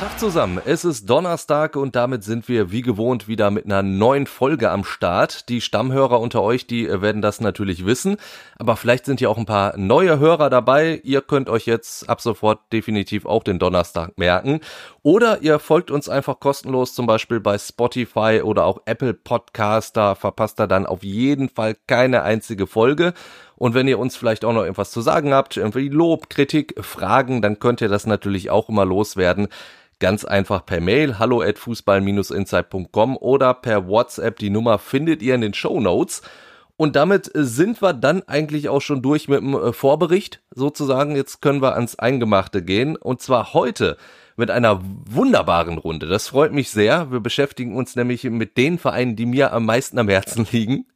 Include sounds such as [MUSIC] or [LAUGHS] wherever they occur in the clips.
Tag zusammen, es ist Donnerstag und damit sind wir wie gewohnt wieder mit einer neuen Folge am Start. Die Stammhörer unter euch, die äh, werden das natürlich wissen, aber vielleicht sind ja auch ein paar neue Hörer dabei. Ihr könnt euch jetzt ab sofort definitiv auch den Donnerstag merken. Oder ihr folgt uns einfach kostenlos zum Beispiel bei Spotify oder auch Apple Podcast, da verpasst ihr dann auf jeden Fall keine einzige Folge. Und wenn ihr uns vielleicht auch noch irgendwas zu sagen habt, irgendwie Lob, Kritik, Fragen, dann könnt ihr das natürlich auch immer loswerden. Ganz einfach per Mail, hallo at fußball-insight.com oder per WhatsApp. Die Nummer findet ihr in den Show Notes. Und damit sind wir dann eigentlich auch schon durch mit dem äh, Vorbericht sozusagen. Jetzt können wir ans Eingemachte gehen. Und zwar heute mit einer wunderbaren Runde. Das freut mich sehr. Wir beschäftigen uns nämlich mit den Vereinen, die mir am meisten am Herzen [LAUGHS] liegen.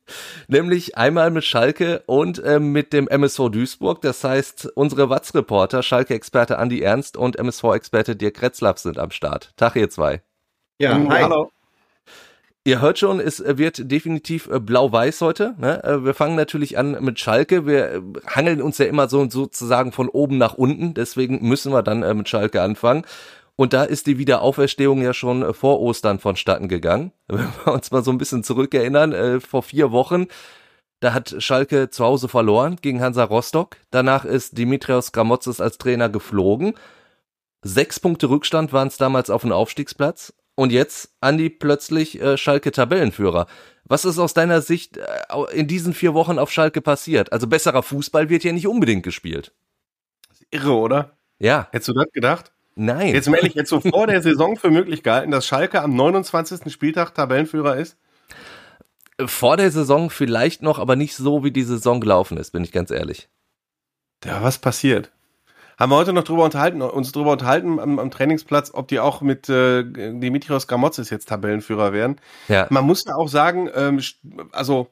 Nämlich einmal mit Schalke und äh, mit dem MSV Duisburg. Das heißt, unsere Watz-Reporter, Schalke-Experte Andi Ernst und MSV-Experte Dirk Retzlaff sind am Start. Tag ihr zwei. Ja, hi. hallo. Ihr hört schon, es wird definitiv äh, blau-weiß heute. Ne? Äh, wir fangen natürlich an mit Schalke. Wir äh, hangeln uns ja immer so sozusagen von oben nach unten. Deswegen müssen wir dann mit Schalke anfangen. Und da ist die Wiederauferstehung ja schon vor Ostern vonstatten gegangen. [LAUGHS] Wenn wir uns mal so ein bisschen zurückerinnern, vor vier Wochen, da hat Schalke zu Hause verloren gegen Hansa Rostock. Danach ist Dimitrios Gramotzes als Trainer geflogen. Sechs Punkte Rückstand waren es damals auf dem Aufstiegsplatz. Und jetzt, Andi, plötzlich äh, Schalke Tabellenführer. Was ist aus deiner Sicht äh, in diesen vier Wochen auf Schalke passiert? Also besserer Fußball wird ja nicht unbedingt gespielt. irre, oder? Ja. Hättest du das gedacht? Nein. Jetzt mal ehrlich, jetzt so vor der Saison für möglich gehalten, dass Schalke am 29. Spieltag Tabellenführer ist? Vor der Saison vielleicht noch, aber nicht so, wie die Saison gelaufen ist, bin ich ganz ehrlich. Ja, was passiert? haben wir heute noch drüber unterhalten, uns drüber unterhalten am, am Trainingsplatz, ob die auch mit äh, Dimitrios Gramotzes jetzt Tabellenführer werden. Ja. Man muss ja auch sagen, ähm, also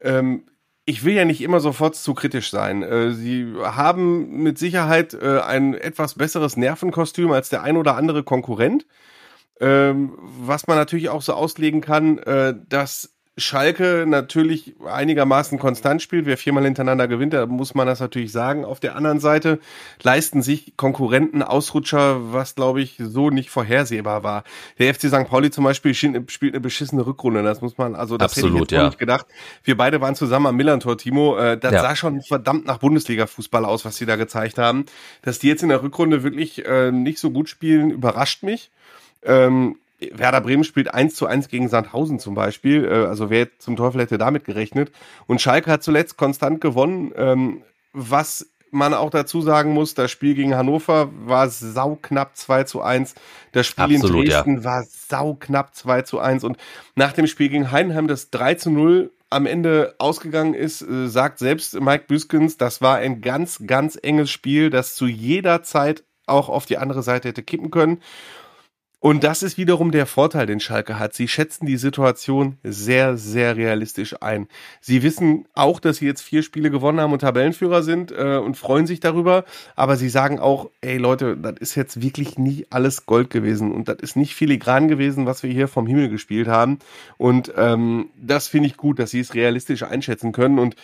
ähm, ich will ja nicht immer sofort zu kritisch sein. Äh, sie haben mit Sicherheit äh, ein etwas besseres Nervenkostüm als der ein oder andere Konkurrent. Ähm, was man natürlich auch so auslegen kann, äh, dass Schalke natürlich einigermaßen konstant spielt. Wer viermal hintereinander gewinnt, da muss man das natürlich sagen. Auf der anderen Seite leisten sich Konkurrenten Ausrutscher, was glaube ich so nicht vorhersehbar war. Der FC St. Pauli zum Beispiel spielt eine beschissene Rückrunde. Das muss man, also das Absolut, hätte ich jetzt ja. nicht gedacht. Wir beide waren zusammen am Millantor, Timo. Äh, das ja. sah schon verdammt nach Bundesliga-Fußball aus, was sie da gezeigt haben. Dass die jetzt in der Rückrunde wirklich äh, nicht so gut spielen, überrascht mich. Ähm, Werder Bremen spielt 1 zu 1 gegen Sandhausen zum Beispiel. Äh, also wer zum Teufel hätte damit gerechnet? Und Schalke hat zuletzt konstant gewonnen. Ähm, was man auch dazu sagen muss, das Spiel gegen Hannover war sauknapp 2 zu 1. Das Spiel Absolut, in Dresden ja. war sauknapp 2 zu 1. Und nach dem Spiel gegen Heidenheim, das 3 zu 0 am Ende ausgegangen ist, äh, sagt selbst Mike Büskens, das war ein ganz, ganz enges Spiel, das zu jeder Zeit auch auf die andere Seite hätte kippen können. Und das ist wiederum der Vorteil, den Schalke hat. Sie schätzen die Situation sehr, sehr realistisch ein. Sie wissen auch, dass sie jetzt vier Spiele gewonnen haben und Tabellenführer sind äh, und freuen sich darüber. Aber sie sagen auch, ey Leute, das ist jetzt wirklich nie alles Gold gewesen und das ist nicht filigran gewesen, was wir hier vom Himmel gespielt haben. Und ähm, das finde ich gut, dass sie es realistisch einschätzen können. Und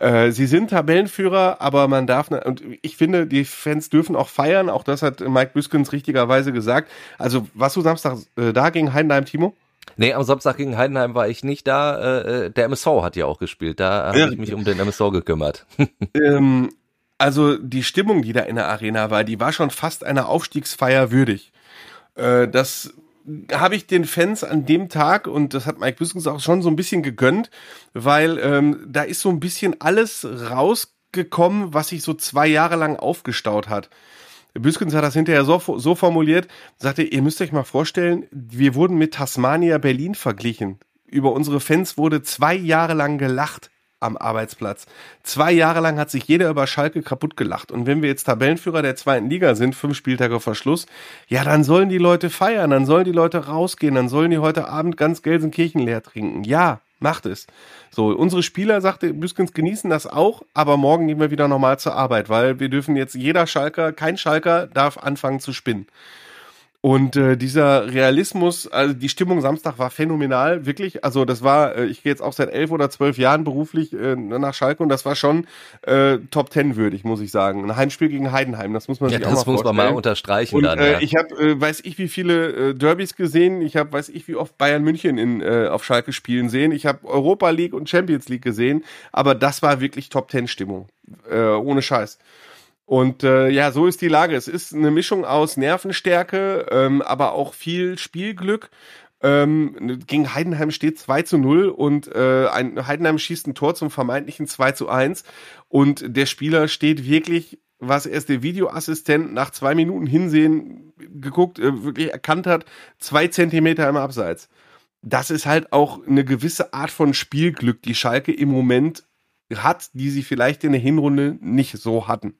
äh, sie sind Tabellenführer, aber man darf, und ich finde, die Fans dürfen auch feiern, auch das hat Mike Büskens richtigerweise gesagt. Also, warst du Samstag äh, da gegen Heidenheim, Timo? Nee, am Samstag gegen Heidenheim war ich nicht da. Äh, äh der MSV hat ja auch gespielt. Da habe ich mich um den MSV gekümmert. [LAUGHS] ähm, also die Stimmung, die da in der Arena war, die war schon fast einer Aufstiegsfeier würdig. Äh, das habe ich den Fans an dem Tag, und das hat Mike Büskens auch schon so ein bisschen gegönnt, weil ähm, da ist so ein bisschen alles rausgekommen, was sich so zwei Jahre lang aufgestaut hat. Büskens hat das hinterher so, so formuliert, sagte, ihr müsst euch mal vorstellen, wir wurden mit Tasmania Berlin verglichen. Über unsere Fans wurde zwei Jahre lang gelacht am Arbeitsplatz. Zwei Jahre lang hat sich jeder über Schalke kaputt gelacht. Und wenn wir jetzt Tabellenführer der zweiten Liga sind, fünf Spieltage vor Schluss, ja, dann sollen die Leute feiern, dann sollen die Leute rausgehen, dann sollen die heute Abend ganz Gelsenkirchen leer trinken. Ja, macht es. So, unsere Spieler, sagte Büskens, genießen das auch, aber morgen gehen wir wieder normal zur Arbeit, weil wir dürfen jetzt jeder Schalker, kein Schalker darf anfangen zu spinnen. Und äh, dieser Realismus, also die Stimmung Samstag war phänomenal, wirklich. Also das war, äh, ich gehe jetzt auch seit elf oder zwölf Jahren beruflich äh, nach Schalke und das war schon äh, Top Ten würdig, muss ich sagen. Ein Heimspiel gegen Heidenheim, das muss man ja, sich auch mal vorstellen. Das muss man mal unterstreichen und, dann. Äh, ja. Ich habe, äh, weiß ich, wie viele äh, Derbys gesehen. Ich habe, weiß ich, wie oft Bayern München in äh, auf Schalke spielen sehen. Ich habe Europa League und Champions League gesehen, aber das war wirklich Top Ten Stimmung, äh, ohne Scheiß. Und äh, ja, so ist die Lage. Es ist eine Mischung aus Nervenstärke, ähm, aber auch viel Spielglück. Ähm, gegen Heidenheim steht 2 zu 0 und äh, ein, Heidenheim schießt ein Tor zum vermeintlichen 2 zu 1 und der Spieler steht wirklich, was erst der Videoassistent nach zwei Minuten hinsehen geguckt, äh, wirklich erkannt hat, zwei Zentimeter im Abseits. Das ist halt auch eine gewisse Art von Spielglück, die Schalke im Moment hat, die sie vielleicht in der Hinrunde nicht so hatten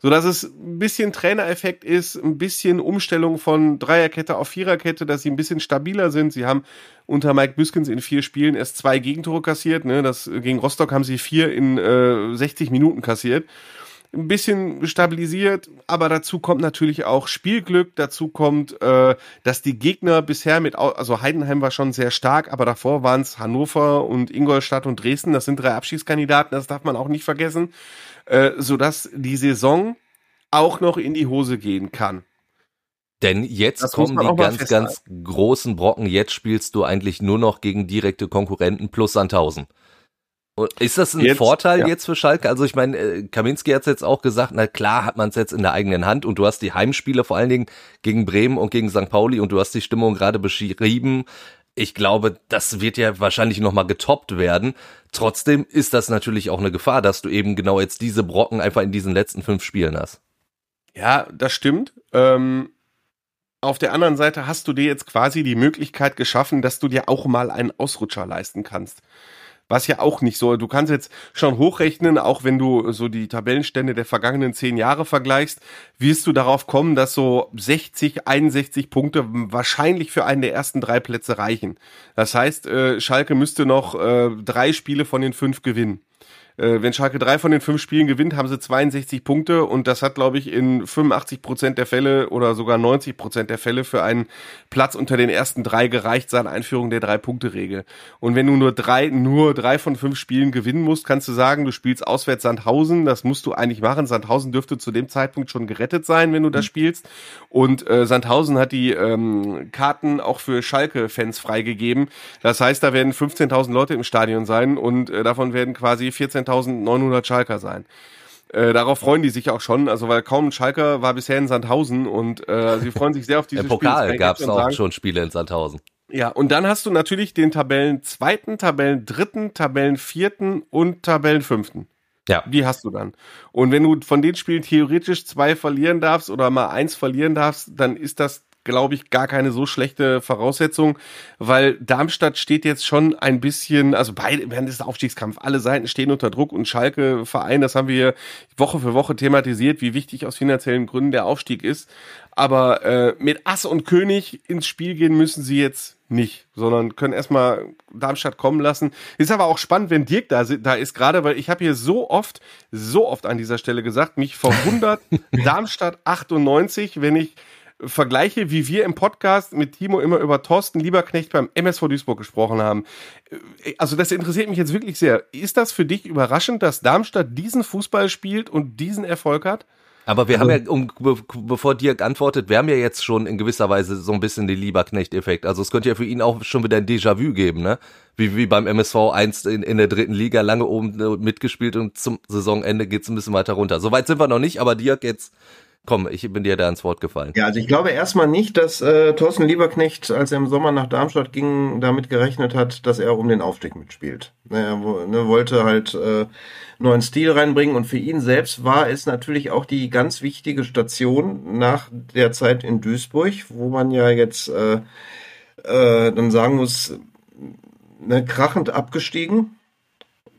so dass es ein bisschen Trainereffekt ist, ein bisschen Umstellung von Dreierkette auf Viererkette, dass sie ein bisschen stabiler sind. Sie haben unter Mike Büskens in vier Spielen erst zwei Gegentore kassiert. Ne? Das, gegen Rostock haben sie vier in äh, 60 Minuten kassiert. Ein bisschen stabilisiert, aber dazu kommt natürlich auch Spielglück. Dazu kommt, äh, dass die Gegner bisher mit, also Heidenheim war schon sehr stark, aber davor waren es Hannover und Ingolstadt und Dresden. Das sind drei Abschiedskandidaten, das darf man auch nicht vergessen äh, sodass die Saison auch noch in die Hose gehen kann. Denn jetzt das kommen die ganz, ganz großen Brocken. Jetzt spielst du eigentlich nur noch gegen direkte Konkurrenten plus Sandhausen. Ist das ein jetzt, Vorteil ja. jetzt für Schalke? Also ich meine, äh, Kaminski hat es jetzt auch gesagt, na klar hat man es jetzt in der eigenen Hand und du hast die Heimspiele vor allen Dingen gegen Bremen und gegen St. Pauli und du hast die Stimmung gerade beschrieben ich glaube, das wird ja wahrscheinlich nochmal getoppt werden. Trotzdem ist das natürlich auch eine Gefahr, dass du eben genau jetzt diese Brocken einfach in diesen letzten fünf Spielen hast. Ja, das stimmt. Ähm, auf der anderen Seite hast du dir jetzt quasi die Möglichkeit geschaffen, dass du dir auch mal einen Ausrutscher leisten kannst was ja auch nicht so. Du kannst jetzt schon hochrechnen, auch wenn du so die Tabellenstände der vergangenen zehn Jahre vergleichst, wirst du darauf kommen, dass so 60, 61 Punkte wahrscheinlich für einen der ersten drei Plätze reichen. Das heißt, äh, Schalke müsste noch äh, drei Spiele von den fünf gewinnen. Äh, wenn Schalke drei von den fünf Spielen gewinnt, haben sie 62 Punkte und das hat, glaube ich, in 85 Prozent der Fälle oder sogar 90 Prozent der Fälle für einen Platz unter den ersten drei gereicht seit Einführung der Drei-Punkte-Regel. Und wenn du nur drei, nur drei von fünf Spielen gewinnen musst, kannst du sagen, du spielst auswärts Sandhausen. Das musst du eigentlich machen. Sandhausen dürfte zu dem Zeitpunkt schon gerettet sein, wenn du das mhm. spielst. Und äh, Sandhausen hat die ähm, Karten auch für Schalke-Fans freigegeben. Das heißt, da werden 15.000 Leute im Stadion sein und äh, davon werden quasi 14 1900 Schalker sein. Äh, darauf freuen die sich auch schon, also weil kaum ein Schalker war bisher in Sandhausen und äh, sie freuen sich sehr auf diese Im Pokal gab es auch sagen. schon Spiele in Sandhausen. Ja, und dann hast du natürlich den Tabellen zweiten, Tabellen dritten, Tabellen vierten und Tabellen fünften. Ja. Die hast du dann. Und wenn du von den Spielen theoretisch zwei verlieren darfst oder mal eins verlieren darfst, dann ist das glaube ich, gar keine so schlechte Voraussetzung, weil Darmstadt steht jetzt schon ein bisschen, also beide, während des Aufstiegskampf, alle Seiten stehen unter Druck und Schalke Verein, das haben wir Woche für Woche thematisiert, wie wichtig aus finanziellen Gründen der Aufstieg ist. Aber äh, mit Ass und König ins Spiel gehen müssen sie jetzt nicht, sondern können erstmal Darmstadt kommen lassen. Ist aber auch spannend, wenn Dirk da, da ist, gerade weil ich habe hier so oft, so oft an dieser Stelle gesagt, mich verwundert [LAUGHS] Darmstadt 98, wenn ich vergleiche, wie wir im Podcast mit Timo immer über Thorsten Lieberknecht beim MSV Duisburg gesprochen haben. Äh, also das interessiert mich jetzt wirklich sehr. Ist das für dich überraschend, dass Darmstadt diesen Fußball spielt und diesen Erfolg hat? Aber wir also, haben ja, um, bevor Dirk antwortet, wir haben ja jetzt schon in gewisser Weise so ein bisschen den Lieberknecht-Effekt. Also es könnte ja für ihn auch schon wieder ein Déjà-vu geben, ne? Wie, wie beim MSV einst in, in der dritten Liga lange oben mitgespielt und zum Saisonende geht's ein bisschen weiter runter. Soweit sind wir noch nicht, aber Dirk, jetzt Komm, ich bin dir da ins Wort gefallen. Ja, also ich glaube erstmal nicht, dass äh, Thorsten Lieberknecht, als er im Sommer nach Darmstadt ging, damit gerechnet hat, dass er um den Aufstieg mitspielt. Er ne, wollte halt äh, neuen Stil reinbringen und für ihn selbst war es natürlich auch die ganz wichtige Station nach der Zeit in Duisburg, wo man ja jetzt äh, äh, dann sagen muss, ne, krachend abgestiegen,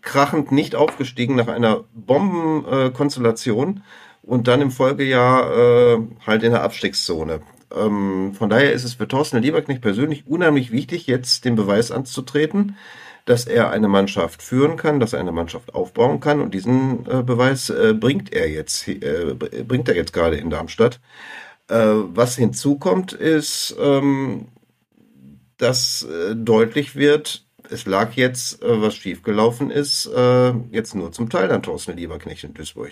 krachend nicht aufgestiegen nach einer Bombenkonstellation. Und dann im Folgejahr äh, halt in der Abstiegszone. Ähm, von daher ist es für Thorsten Lieberknecht persönlich unheimlich wichtig, jetzt den Beweis anzutreten, dass er eine Mannschaft führen kann, dass er eine Mannschaft aufbauen kann und diesen äh, Beweis äh, bringt er jetzt, äh, bringt er jetzt gerade in Darmstadt. Äh, was hinzukommt, ist, ähm, dass äh, deutlich wird, es lag jetzt, was schiefgelaufen ist, jetzt nur zum Teil an Thorsten Lieberknecht in Duisburg.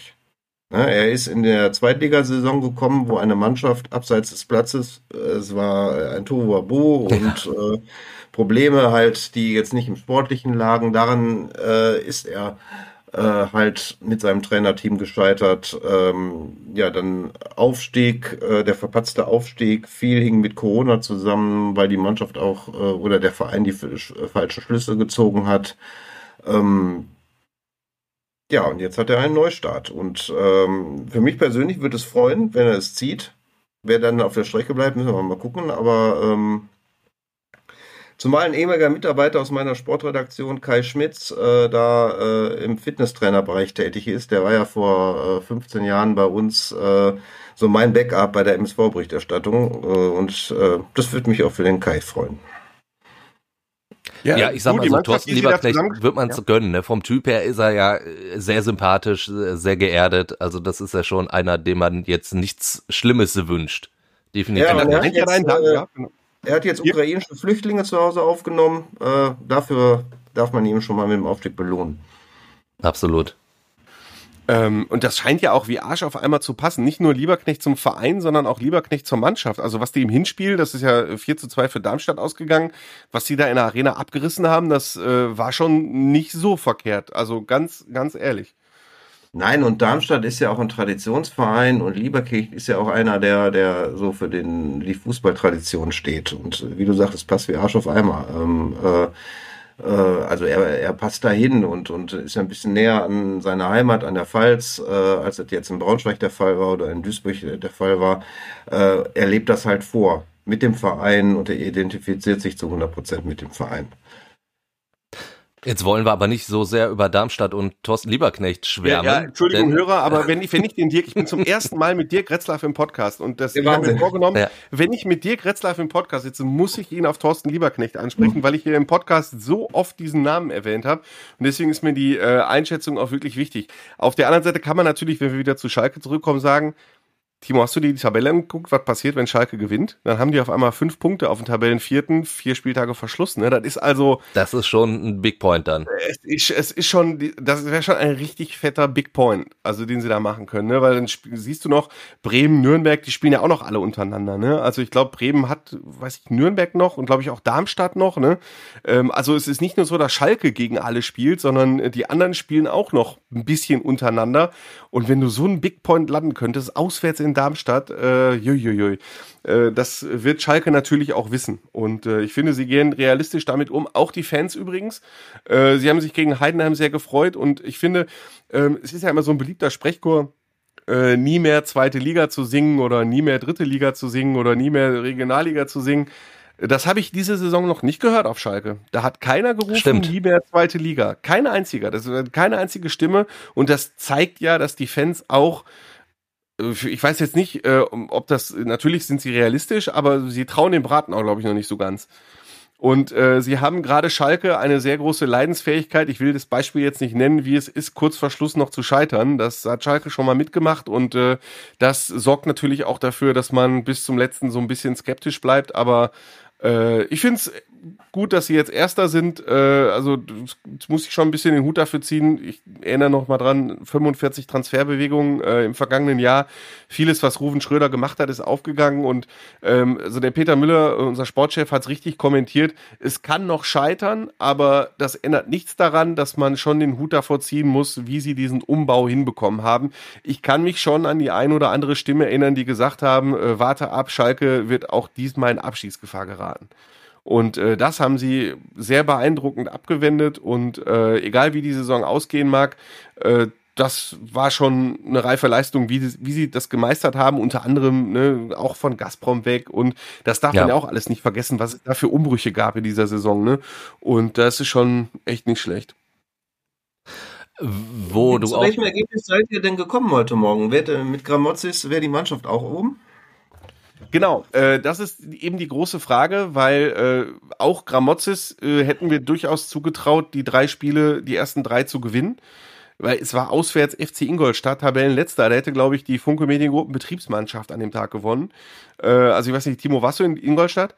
Ja, er ist in der Zweitligasaison gekommen, wo eine Mannschaft abseits des Platzes, äh, es war ein Tohuwabohu ja. und äh, Probleme halt, die jetzt nicht im Sportlichen lagen. Daran äh, ist er äh, halt mit seinem Trainerteam gescheitert. Ähm, ja, dann Aufstieg, äh, der verpatzte Aufstieg, viel hing mit Corona zusammen, weil die Mannschaft auch äh, oder der Verein die falschen Schlüsse gezogen hat. Ähm, ja, und jetzt hat er einen Neustart. Und ähm, für mich persönlich würde es freuen, wenn er es zieht. Wer dann auf der Strecke bleibt, müssen wir mal gucken. Aber ähm, Zumal ein ehemaliger Mitarbeiter aus meiner Sportredaktion, Kai Schmitz, äh, da äh, im Fitnesstrainerbereich tätig ist. Der war ja vor äh, 15 Jahren bei uns äh, so mein Backup bei der MSV-Berichterstattung. Äh, und äh, das würde mich auch für den Kai freuen. Ja, ja, ich sag mal so, Thorsten Lieberknecht wird man es ja. gönnen. Ne? Vom Typ her ist er ja äh, sehr sympathisch, äh, sehr geerdet. Also das ist ja schon einer, dem man jetzt nichts Schlimmes wünscht. Definitiv. Ja, er, hat jetzt, äh, ja, genau. er hat jetzt ukrainische Flüchtlinge zu Hause aufgenommen. Äh, dafür darf man ihn schon mal mit dem Aufstieg belohnen. Absolut. Ähm, und das scheint ja auch wie Arsch auf einmal zu passen. Nicht nur Lieberknecht zum Verein, sondern auch Lieberknecht zur Mannschaft. Also was die im Hinspiel, das ist ja 4 zu 2 für Darmstadt ausgegangen, was die da in der Arena abgerissen haben, das äh, war schon nicht so verkehrt. Also ganz, ganz ehrlich. Nein, und Darmstadt ist ja auch ein Traditionsverein und Lieberknecht ist ja auch einer, der, der so für den, die Fußballtradition steht. Und wie du sagst, passt wie Arsch auf einmal. Ähm, äh, äh, also er, er passt dahin und, und ist ja ein bisschen näher an seiner Heimat, an der Pfalz, äh, als das jetzt in Braunschweig der Fall war oder in Duisburg der Fall war. Äh, er lebt das halt vor mit dem Verein und er identifiziert sich zu 100 Prozent mit dem Verein. Jetzt wollen wir aber nicht so sehr über Darmstadt und Thorsten Lieberknecht schwärmen. Ja, ja Entschuldigung, Hörer, aber wenn ich, wenn ich den Dirk, ich bin zum ersten Mal mit Dirk Retzlaff im Podcast und das ich habe mir vorgenommen, ja. wenn ich mit Dirk Retzlaff im Podcast sitze, muss ich ihn auf Thorsten Lieberknecht ansprechen, mhm. weil ich hier im Podcast so oft diesen Namen erwähnt habe und deswegen ist mir die äh, Einschätzung auch wirklich wichtig. Auf der anderen Seite kann man natürlich, wenn wir wieder zu Schalke zurückkommen, sagen, Timo, hast du die Tabelle angeguckt, was passiert, wenn Schalke gewinnt? Dann haben die auf einmal fünf Punkte auf dem Tabellenvierten, vier Spieltage Verschluss. Ne? Das ist also. Das ist schon ein Big Point dann. Es ist, es ist schon, das wäre schon ein richtig fetter Big Point, also den sie da machen können, ne? Weil dann siehst du noch, Bremen, Nürnberg, die spielen ja auch noch alle untereinander, ne? Also ich glaube, Bremen hat, weiß ich, Nürnberg noch und glaube ich auch Darmstadt noch, ne? Ähm, also es ist nicht nur so, dass Schalke gegen alle spielt, sondern die anderen spielen auch noch ein bisschen untereinander. Und wenn du so einen Big Point landen könntest, auswärts in Darmstadt, äh, juiuiui, äh, das wird Schalke natürlich auch wissen. Und äh, ich finde, sie gehen realistisch damit um. Auch die Fans übrigens. Äh, sie haben sich gegen Heidenheim sehr gefreut. Und ich finde, äh, es ist ja immer so ein beliebter Sprechchor, äh, nie mehr zweite Liga zu singen oder nie mehr dritte Liga zu singen oder nie mehr Regionalliga zu singen. Das habe ich diese Saison noch nicht gehört auf Schalke. Da hat keiner gerufen, Stimmt. nie mehr zweite Liga. Kein einziger. Das ist keine einzige Stimme. Und das zeigt ja, dass die Fans auch ich weiß jetzt nicht, äh, ob das, natürlich sind sie realistisch, aber sie trauen dem Braten auch, glaube ich, noch nicht so ganz. Und äh, sie haben gerade Schalke eine sehr große Leidensfähigkeit. Ich will das Beispiel jetzt nicht nennen, wie es ist, kurz vor Schluss noch zu scheitern. Das hat Schalke schon mal mitgemacht und äh, das sorgt natürlich auch dafür, dass man bis zum letzten so ein bisschen skeptisch bleibt. Aber äh, ich finde es gut, dass sie jetzt Erster sind. Äh, also das muss ich schon ein bisschen den Hut dafür ziehen. Ich erinnere noch mal dran, 45 Transferbewegungen äh, im vergangenen Jahr. Vieles, was Ruven Schröder gemacht hat, ist aufgegangen. Und ähm, also der Peter Müller, unser Sportchef, hat es richtig kommentiert. Es kann noch scheitern, aber das ändert nichts daran, dass man schon den Hut davor ziehen muss, wie sie diesen Umbau hinbekommen haben. Ich kann mich schon an die ein oder andere Stimme erinnern, die gesagt haben, äh, warte ab, Schalke wird auch diesmal in Abschießgefahr geraten. Und äh, das haben sie sehr beeindruckend abgewendet. Und äh, egal wie die Saison ausgehen mag, äh, das war schon eine reife Leistung, wie, wie sie das gemeistert haben, unter anderem ne, auch von Gazprom weg. Und das darf ja. man ja auch alles nicht vergessen, was es da für Umbrüche gab in dieser Saison. Ne? Und das ist schon echt nicht schlecht. Wo du Zu welchem Ergebnis seid ihr denn gekommen heute Morgen? Wer, mit Gramozis wäre die Mannschaft auch oben? Genau, äh, das ist eben die große Frage, weil äh, auch Gramozis äh, hätten wir durchaus zugetraut, die drei Spiele, die ersten drei zu gewinnen. weil es war auswärts FC Ingolstadt, Tabellenletzter. Da hätte, glaube ich, die Funke Mediengruppen Betriebsmannschaft an dem Tag gewonnen. Äh, also ich weiß nicht, Timo, warst du in Ingolstadt?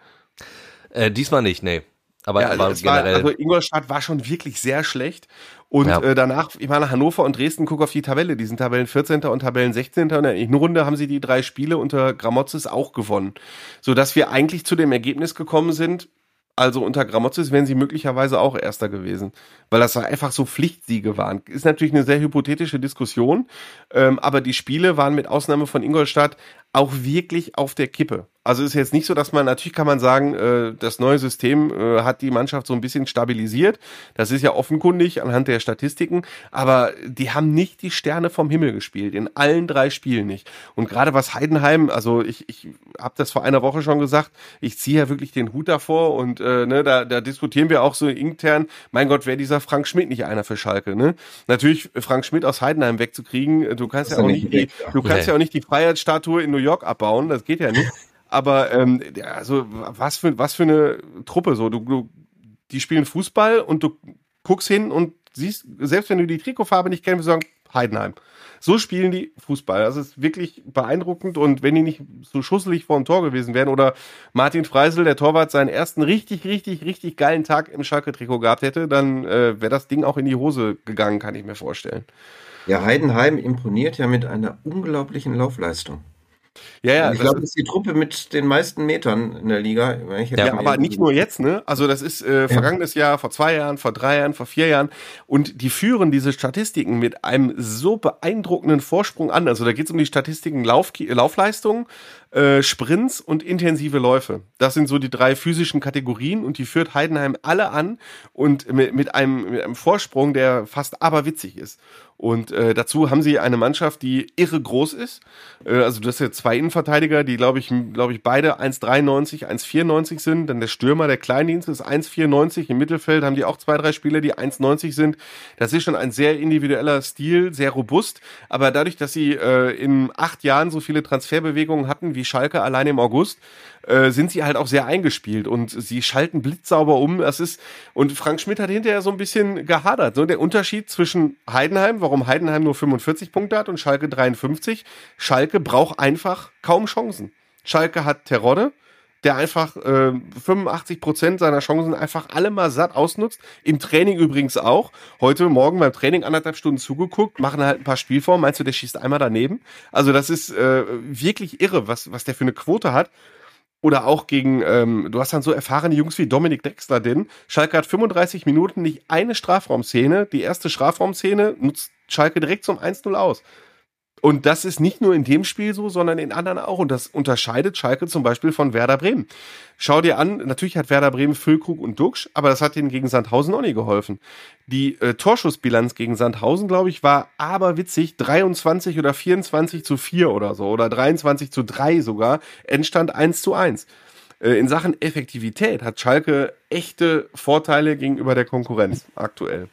Äh, diesmal nicht, nee. Aber, ja, generell. War, also Ingolstadt war schon wirklich sehr schlecht. Und ja. äh, danach, ich meine, Hannover und Dresden, guck auf die Tabelle, die sind Tabellen 14. und Tabellen 16. Und in der Runde haben sie die drei Spiele unter Gramozis auch gewonnen. Sodass wir eigentlich zu dem Ergebnis gekommen sind, also unter Gramozis wären sie möglicherweise auch Erster gewesen, weil das einfach so Pflichtsiege waren. Ist natürlich eine sehr hypothetische Diskussion, ähm, aber die Spiele waren mit Ausnahme von Ingolstadt auch wirklich auf der Kippe. Also ist jetzt nicht so, dass man, natürlich kann man sagen, äh, das neue System äh, hat die Mannschaft so ein bisschen stabilisiert. Das ist ja offenkundig anhand der Statistiken, aber die haben nicht die Sterne vom Himmel gespielt, in allen drei Spielen nicht. Und gerade was Heidenheim, also ich, ich habe das vor einer Woche schon gesagt, ich ziehe ja wirklich den Hut davor und äh, ne, da, da diskutieren wir auch so intern, mein Gott, wäre dieser Frank Schmidt nicht einer für Schalke, ne? Natürlich Frank Schmidt aus Heidenheim wegzukriegen, du kannst ja auch nicht, die, du kannst ja auch nicht die Freiheitsstatue in New York abbauen, das geht ja nicht. Aber ähm, also was für was für eine Truppe so. Du, du, die spielen Fußball und du guckst hin und siehst, selbst wenn du die Trikotfarbe nicht kennst, wir sagen Heidenheim. So spielen die Fußball. Das ist wirklich beeindruckend und wenn die nicht so schusselig vor dem Tor gewesen wären oder Martin Freisel, der Torwart, seinen ersten richtig, richtig, richtig geilen Tag im Schalke-Trikot gehabt hätte, dann äh, wäre das Ding auch in die Hose gegangen, kann ich mir vorstellen. Ja, Heidenheim imponiert ja mit einer unglaublichen Laufleistung. Ja, ja. Ich glaube, das ist die Truppe mit den meisten Metern in der Liga. ja, aber nicht nur jetzt, ne? Also das ist äh, vergangenes ja. Jahr, vor zwei Jahren, vor drei Jahren, vor vier Jahren. Und die führen diese Statistiken mit einem so beeindruckenden Vorsprung an. Also da geht es um die Statistiken Lauf, Laufleistung, äh, Sprints und intensive Läufe. Das sind so die drei physischen Kategorien und die führt Heidenheim alle an und mit, mit, einem, mit einem Vorsprung, der fast aberwitzig ist. Und äh, dazu haben sie eine Mannschaft, die irre groß ist. Äh, also du hast ja zwei Innenverteidiger, die glaube ich, glaube ich beide 1,93, 1,94 sind. Dann der Stürmer, der Kleindienst ist 1,94. Im Mittelfeld haben die auch zwei, drei Spieler, die 1,90 sind. Das ist schon ein sehr individueller Stil, sehr robust. Aber dadurch, dass sie äh, in acht Jahren so viele Transferbewegungen hatten wie Schalke allein im August, äh, sind sie halt auch sehr eingespielt und sie schalten blitzsauber um. Das ist, und Frank Schmidt hat hinterher so ein bisschen gehadert. So der Unterschied zwischen Heidenheim, warum Heidenheim nur 45 Punkte hat und Schalke 53. Schalke braucht einfach kaum Chancen. Schalke hat Terodde, der einfach äh, 85 Prozent seiner Chancen einfach alle mal satt ausnutzt. Im Training übrigens auch. Heute Morgen beim Training anderthalb Stunden zugeguckt, machen halt ein paar Spielformen. Meinst du, der schießt einmal daneben? Also das ist äh, wirklich irre, was, was der für eine Quote hat. Oder auch gegen, ähm, du hast dann so erfahrene Jungs wie Dominik Dexter, denn Schalke hat 35 Minuten nicht eine Strafraumszene. Die erste Strafraumszene nutzt Schalke direkt zum 1-0 aus. Und das ist nicht nur in dem Spiel so, sondern in anderen auch. Und das unterscheidet Schalke zum Beispiel von Werder Bremen. Schau dir an, natürlich hat Werder Bremen Füllkrug und Duxch, aber das hat ihnen gegen Sandhausen auch nie geholfen. Die äh, Torschussbilanz gegen Sandhausen, glaube ich, war aber witzig. 23 oder 24 zu 4 oder so. Oder 23 zu 3 sogar. Endstand 1 zu 1. Äh, in Sachen Effektivität hat Schalke echte Vorteile gegenüber der Konkurrenz aktuell.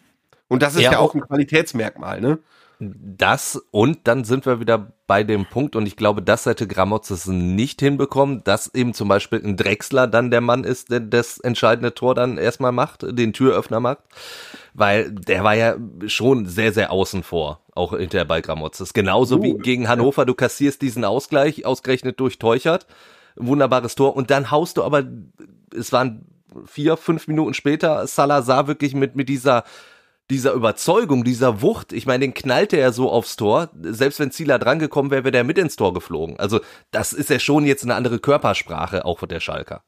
Und das ist ja, ja auch ein Qualitätsmerkmal, ne? Das und dann sind wir wieder bei dem Punkt und ich glaube, das hätte Gramozis nicht hinbekommen, dass eben zum Beispiel ein Drechsler dann der Mann ist, der das entscheidende Tor dann erstmal macht, den Türöffner macht, weil der war ja schon sehr, sehr außen vor, auch hinterher bei Gramozis. Genauso uh, wie gegen Hannover, du kassierst diesen Ausgleich, ausgerechnet durch Teuchert, wunderbares Tor. Und dann haust du aber, es waren vier, fünf Minuten später, Salazar wirklich mit, mit dieser dieser Überzeugung, dieser Wucht, ich meine, den knallte er so aufs Tor, selbst wenn Zieler drangekommen wäre, wäre der mit ins Tor geflogen. Also das ist ja schon jetzt eine andere Körpersprache, auch von der Schalker.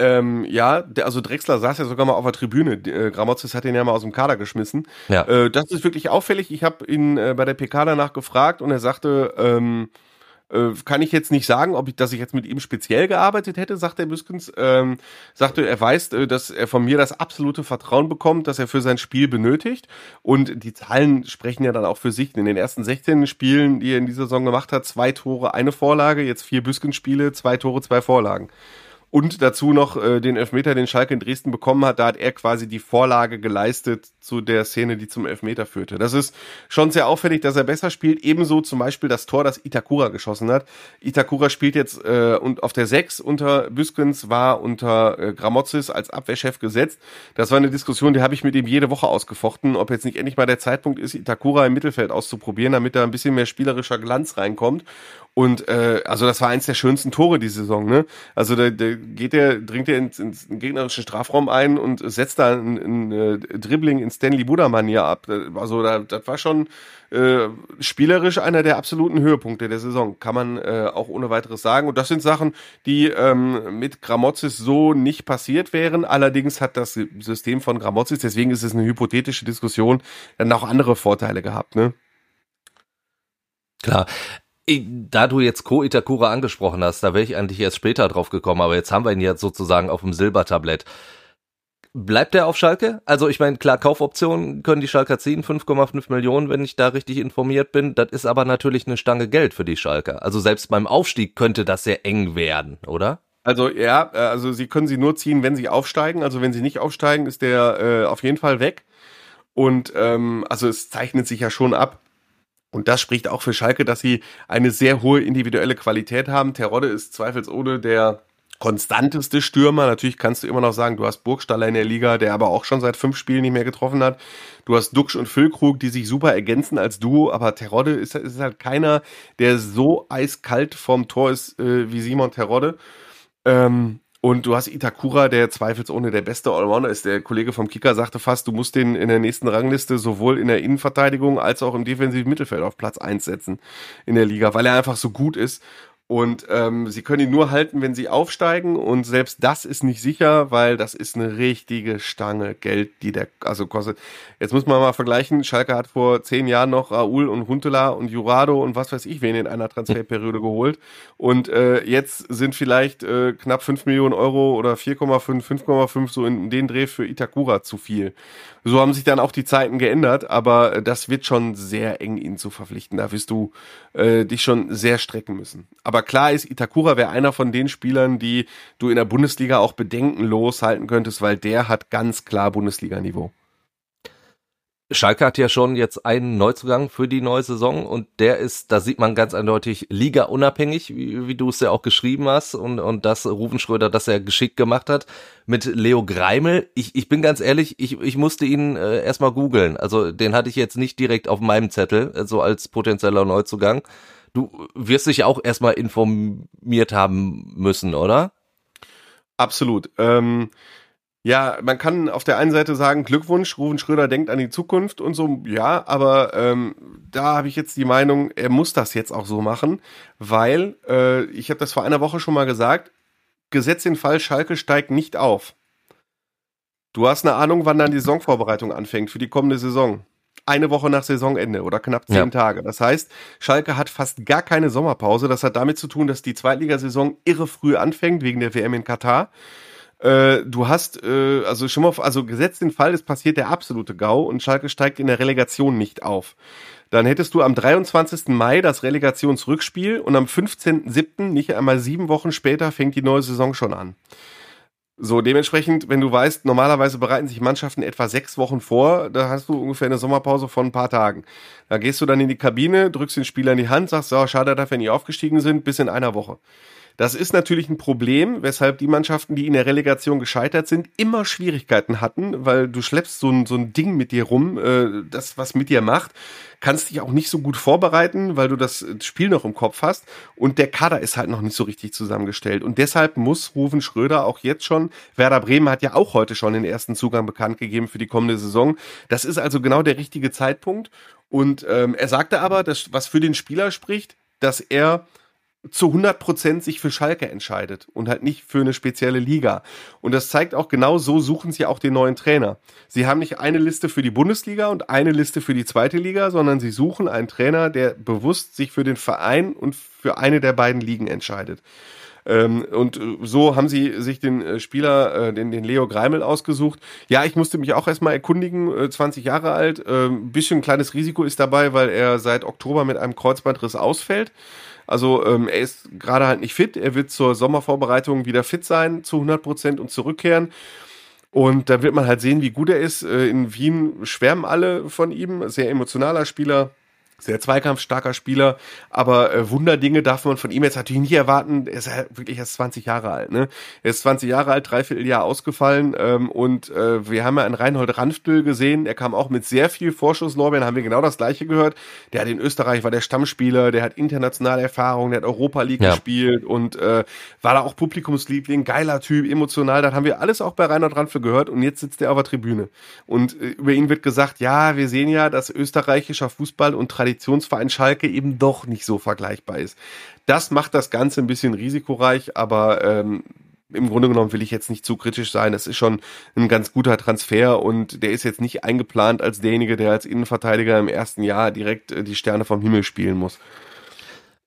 Ähm, ja, der, also Drexler saß ja sogar mal auf der Tribüne. Äh, Gramozis hat ihn ja mal aus dem Kader geschmissen. Ja. Äh, das ist wirklich auffällig. Ich habe ihn äh, bei der PK danach gefragt und er sagte, ähm, äh, kann ich jetzt nicht sagen, ob ich, dass ich jetzt mit ihm speziell gearbeitet hätte, sagt der Büskens. Ähm, sagte, er weiß, äh, dass er von mir das absolute Vertrauen bekommt, dass er für sein Spiel benötigt. Und die Zahlen sprechen ja dann auch für sich. In den ersten 16 Spielen, die er in dieser Saison gemacht hat, zwei Tore, eine Vorlage, jetzt vier Büskens-Spiele, zwei Tore, zwei Vorlagen. Und dazu noch äh, den Elfmeter, den Schalke in Dresden bekommen hat, da hat er quasi die Vorlage geleistet zu der Szene, die zum Elfmeter führte. Das ist schon sehr auffällig, dass er besser spielt. Ebenso zum Beispiel das Tor, das Itakura geschossen hat. Itakura spielt jetzt äh, und auf der 6 unter Büskens, war unter äh, Gramozis als Abwehrchef gesetzt. Das war eine Diskussion, die habe ich mit ihm jede Woche ausgefochten, ob jetzt nicht endlich mal der Zeitpunkt ist, Itakura im Mittelfeld auszuprobieren, damit da ein bisschen mehr spielerischer Glanz reinkommt. Und äh, also das war eins der schönsten Tore die Saison, ne? Also da, da geht der, dringt er ins, ins gegnerischen Strafraum ein und setzt da ein, ein, äh, Dribbling in Stanley Buda-Manier ab. Also da, das war schon äh, spielerisch einer der absoluten Höhepunkte der Saison, kann man äh, auch ohne weiteres sagen. Und das sind Sachen, die ähm, mit Gramozis so nicht passiert wären. Allerdings hat das System von Gramozis, deswegen ist es eine hypothetische Diskussion, dann auch andere Vorteile gehabt, ne? Klar. Da du jetzt Ko Itakura angesprochen hast, da wäre ich eigentlich erst später drauf gekommen, aber jetzt haben wir ihn jetzt sozusagen auf dem Silbertablett. Bleibt er auf Schalke? Also ich meine, klar, Kaufoptionen können die Schalker ziehen, 5,5 Millionen, wenn ich da richtig informiert bin. Das ist aber natürlich eine Stange Geld für die Schalker. Also selbst beim Aufstieg könnte das sehr eng werden, oder? Also ja, äh, also sie können sie nur ziehen, wenn sie aufsteigen. Also wenn sie nicht aufsteigen, ist der äh, auf jeden Fall weg. Und ähm, also es zeichnet sich ja schon ab, und das spricht auch für Schalke, dass sie eine sehr hohe individuelle Qualität haben. Terodde ist zweifelsohne der konstanteste Stürmer. Natürlich kannst du immer noch sagen, du hast Burgstaller in der Liga, der aber auch schon seit fünf Spielen nicht mehr getroffen hat. Du hast Duxch und Füllkrug, die sich super ergänzen als Duo, aber Terodde ist, ist halt keiner, der so eiskalt vom Tor ist äh, wie Simon Terodde. Ähm, und du hast Itakura, der zweifelsohne der beste Allrounder ist. Der Kollege vom Kicker sagte fast, du musst den in der nächsten Rangliste sowohl in der Innenverteidigung als auch im defensiven Mittelfeld auf Platz eins setzen in der Liga, weil er einfach so gut ist. Und ähm, sie können ihn nur halten, wenn sie aufsteigen. Und selbst das ist nicht sicher, weil das ist eine richtige Stange Geld, die der also kostet. Jetzt muss man mal vergleichen. Schalke hat vor zehn Jahren noch Raul und Huntela und Jurado und was weiß ich wen in einer Transferperiode geholt. Und äh, jetzt sind vielleicht äh, knapp fünf Millionen Euro oder 4,5, 5,5 so in den Dreh für Itakura zu viel. So haben sich dann auch die Zeiten geändert, aber das wird schon sehr eng, ihn zu verpflichten. Da wirst du äh, dich schon sehr strecken müssen. Aber klar ist, Itakura wäre einer von den Spielern, die du in der Bundesliga auch bedenkenlos halten könntest, weil der hat ganz klar Bundesliga-Niveau. Schalke hat ja schon jetzt einen Neuzugang für die neue Saison und der ist, da sieht man ganz eindeutig, Liga unabhängig, wie, wie du es ja auch geschrieben hast und, und das Rufen Schröder das er geschickt gemacht hat mit Leo Greimel. Ich, ich bin ganz ehrlich, ich, ich musste ihn äh, erstmal googeln. Also den hatte ich jetzt nicht direkt auf meinem Zettel, äh, so als potenzieller Neuzugang. Du wirst dich auch erstmal informiert haben müssen, oder? Absolut. Ähm ja, man kann auf der einen Seite sagen, Glückwunsch, Ruven Schröder denkt an die Zukunft und so, ja, aber ähm, da habe ich jetzt die Meinung, er muss das jetzt auch so machen, weil, äh, ich habe das vor einer Woche schon mal gesagt, Gesetz den Fall, Schalke steigt nicht auf. Du hast eine Ahnung, wann dann die Saisonvorbereitung anfängt für die kommende Saison. Eine Woche nach Saisonende oder knapp zehn ja. Tage. Das heißt, Schalke hat fast gar keine Sommerpause. Das hat damit zu tun, dass die Zweitligasaison irre früh anfängt wegen der WM in Katar. Äh, du hast, äh, also schon mal, also gesetzt den Fall, es passiert der absolute GAU und Schalke steigt in der Relegation nicht auf. Dann hättest du am 23. Mai das Relegationsrückspiel und am 15.07., nicht einmal sieben Wochen später, fängt die neue Saison schon an. So, dementsprechend, wenn du weißt, normalerweise bereiten sich Mannschaften etwa sechs Wochen vor, da hast du ungefähr eine Sommerpause von ein paar Tagen. Da gehst du dann in die Kabine, drückst den Spieler in die Hand, sagst, so, schade, dass wir nicht aufgestiegen sind, bis in einer Woche. Das ist natürlich ein Problem, weshalb die Mannschaften, die in der Relegation gescheitert sind, immer Schwierigkeiten hatten, weil du schleppst so ein, so ein Ding mit dir rum, äh, das was mit dir macht, kannst dich auch nicht so gut vorbereiten, weil du das Spiel noch im Kopf hast. Und der Kader ist halt noch nicht so richtig zusammengestellt. Und deshalb muss Rufen Schröder auch jetzt schon, Werder Bremen hat ja auch heute schon den ersten Zugang bekannt gegeben für die kommende Saison. Das ist also genau der richtige Zeitpunkt. Und ähm, er sagte aber, dass was für den Spieler spricht, dass er zu 100 Prozent sich für Schalke entscheidet und halt nicht für eine spezielle Liga. Und das zeigt auch genau so suchen sie auch den neuen Trainer. Sie haben nicht eine Liste für die Bundesliga und eine Liste für die zweite Liga, sondern sie suchen einen Trainer, der bewusst sich für den Verein und für eine der beiden Ligen entscheidet. Ähm, und so haben sie sich den äh, Spieler, äh, den, den Leo Greimel ausgesucht. Ja, ich musste mich auch erstmal erkundigen, äh, 20 Jahre alt. Äh, bisschen ein kleines Risiko ist dabei, weil er seit Oktober mit einem Kreuzbandriss ausfällt. Also ähm, er ist gerade halt nicht fit. Er wird zur Sommervorbereitung wieder fit sein zu 100 Prozent und zurückkehren. Und da wird man halt sehen, wie gut er ist. Äh, in Wien schwärmen alle von ihm. Sehr emotionaler Spieler sehr zweikampfstarker Spieler, aber äh, Wunderdinge darf man von ihm jetzt natürlich nicht erwarten. Er ist ja wirklich erst 20 Jahre alt, ne? Er ist 20 Jahre alt, dreiviertel Jahr ausgefallen ähm, und äh, wir haben ja einen Reinhold Ranftl gesehen, er kam auch mit sehr viel Vorschusslorbeeren, haben wir genau das gleiche gehört. Der hat in Österreich, war der Stammspieler, der hat internationale Erfahrung, der hat Europa League ja. gespielt und äh, war da auch Publikumsliebling, geiler Typ, emotional, das haben wir alles auch bei Reinhold Ranftl gehört und jetzt sitzt er auf der Tribüne. Und äh, über ihn wird gesagt, ja, wir sehen ja, dass österreichischer Fußball und Traditionsverein Schalke eben doch nicht so vergleichbar ist. Das macht das Ganze ein bisschen risikoreich, aber ähm, im Grunde genommen will ich jetzt nicht zu kritisch sein. Es ist schon ein ganz guter Transfer und der ist jetzt nicht eingeplant als derjenige, der als Innenverteidiger im ersten Jahr direkt äh, die Sterne vom Himmel spielen muss.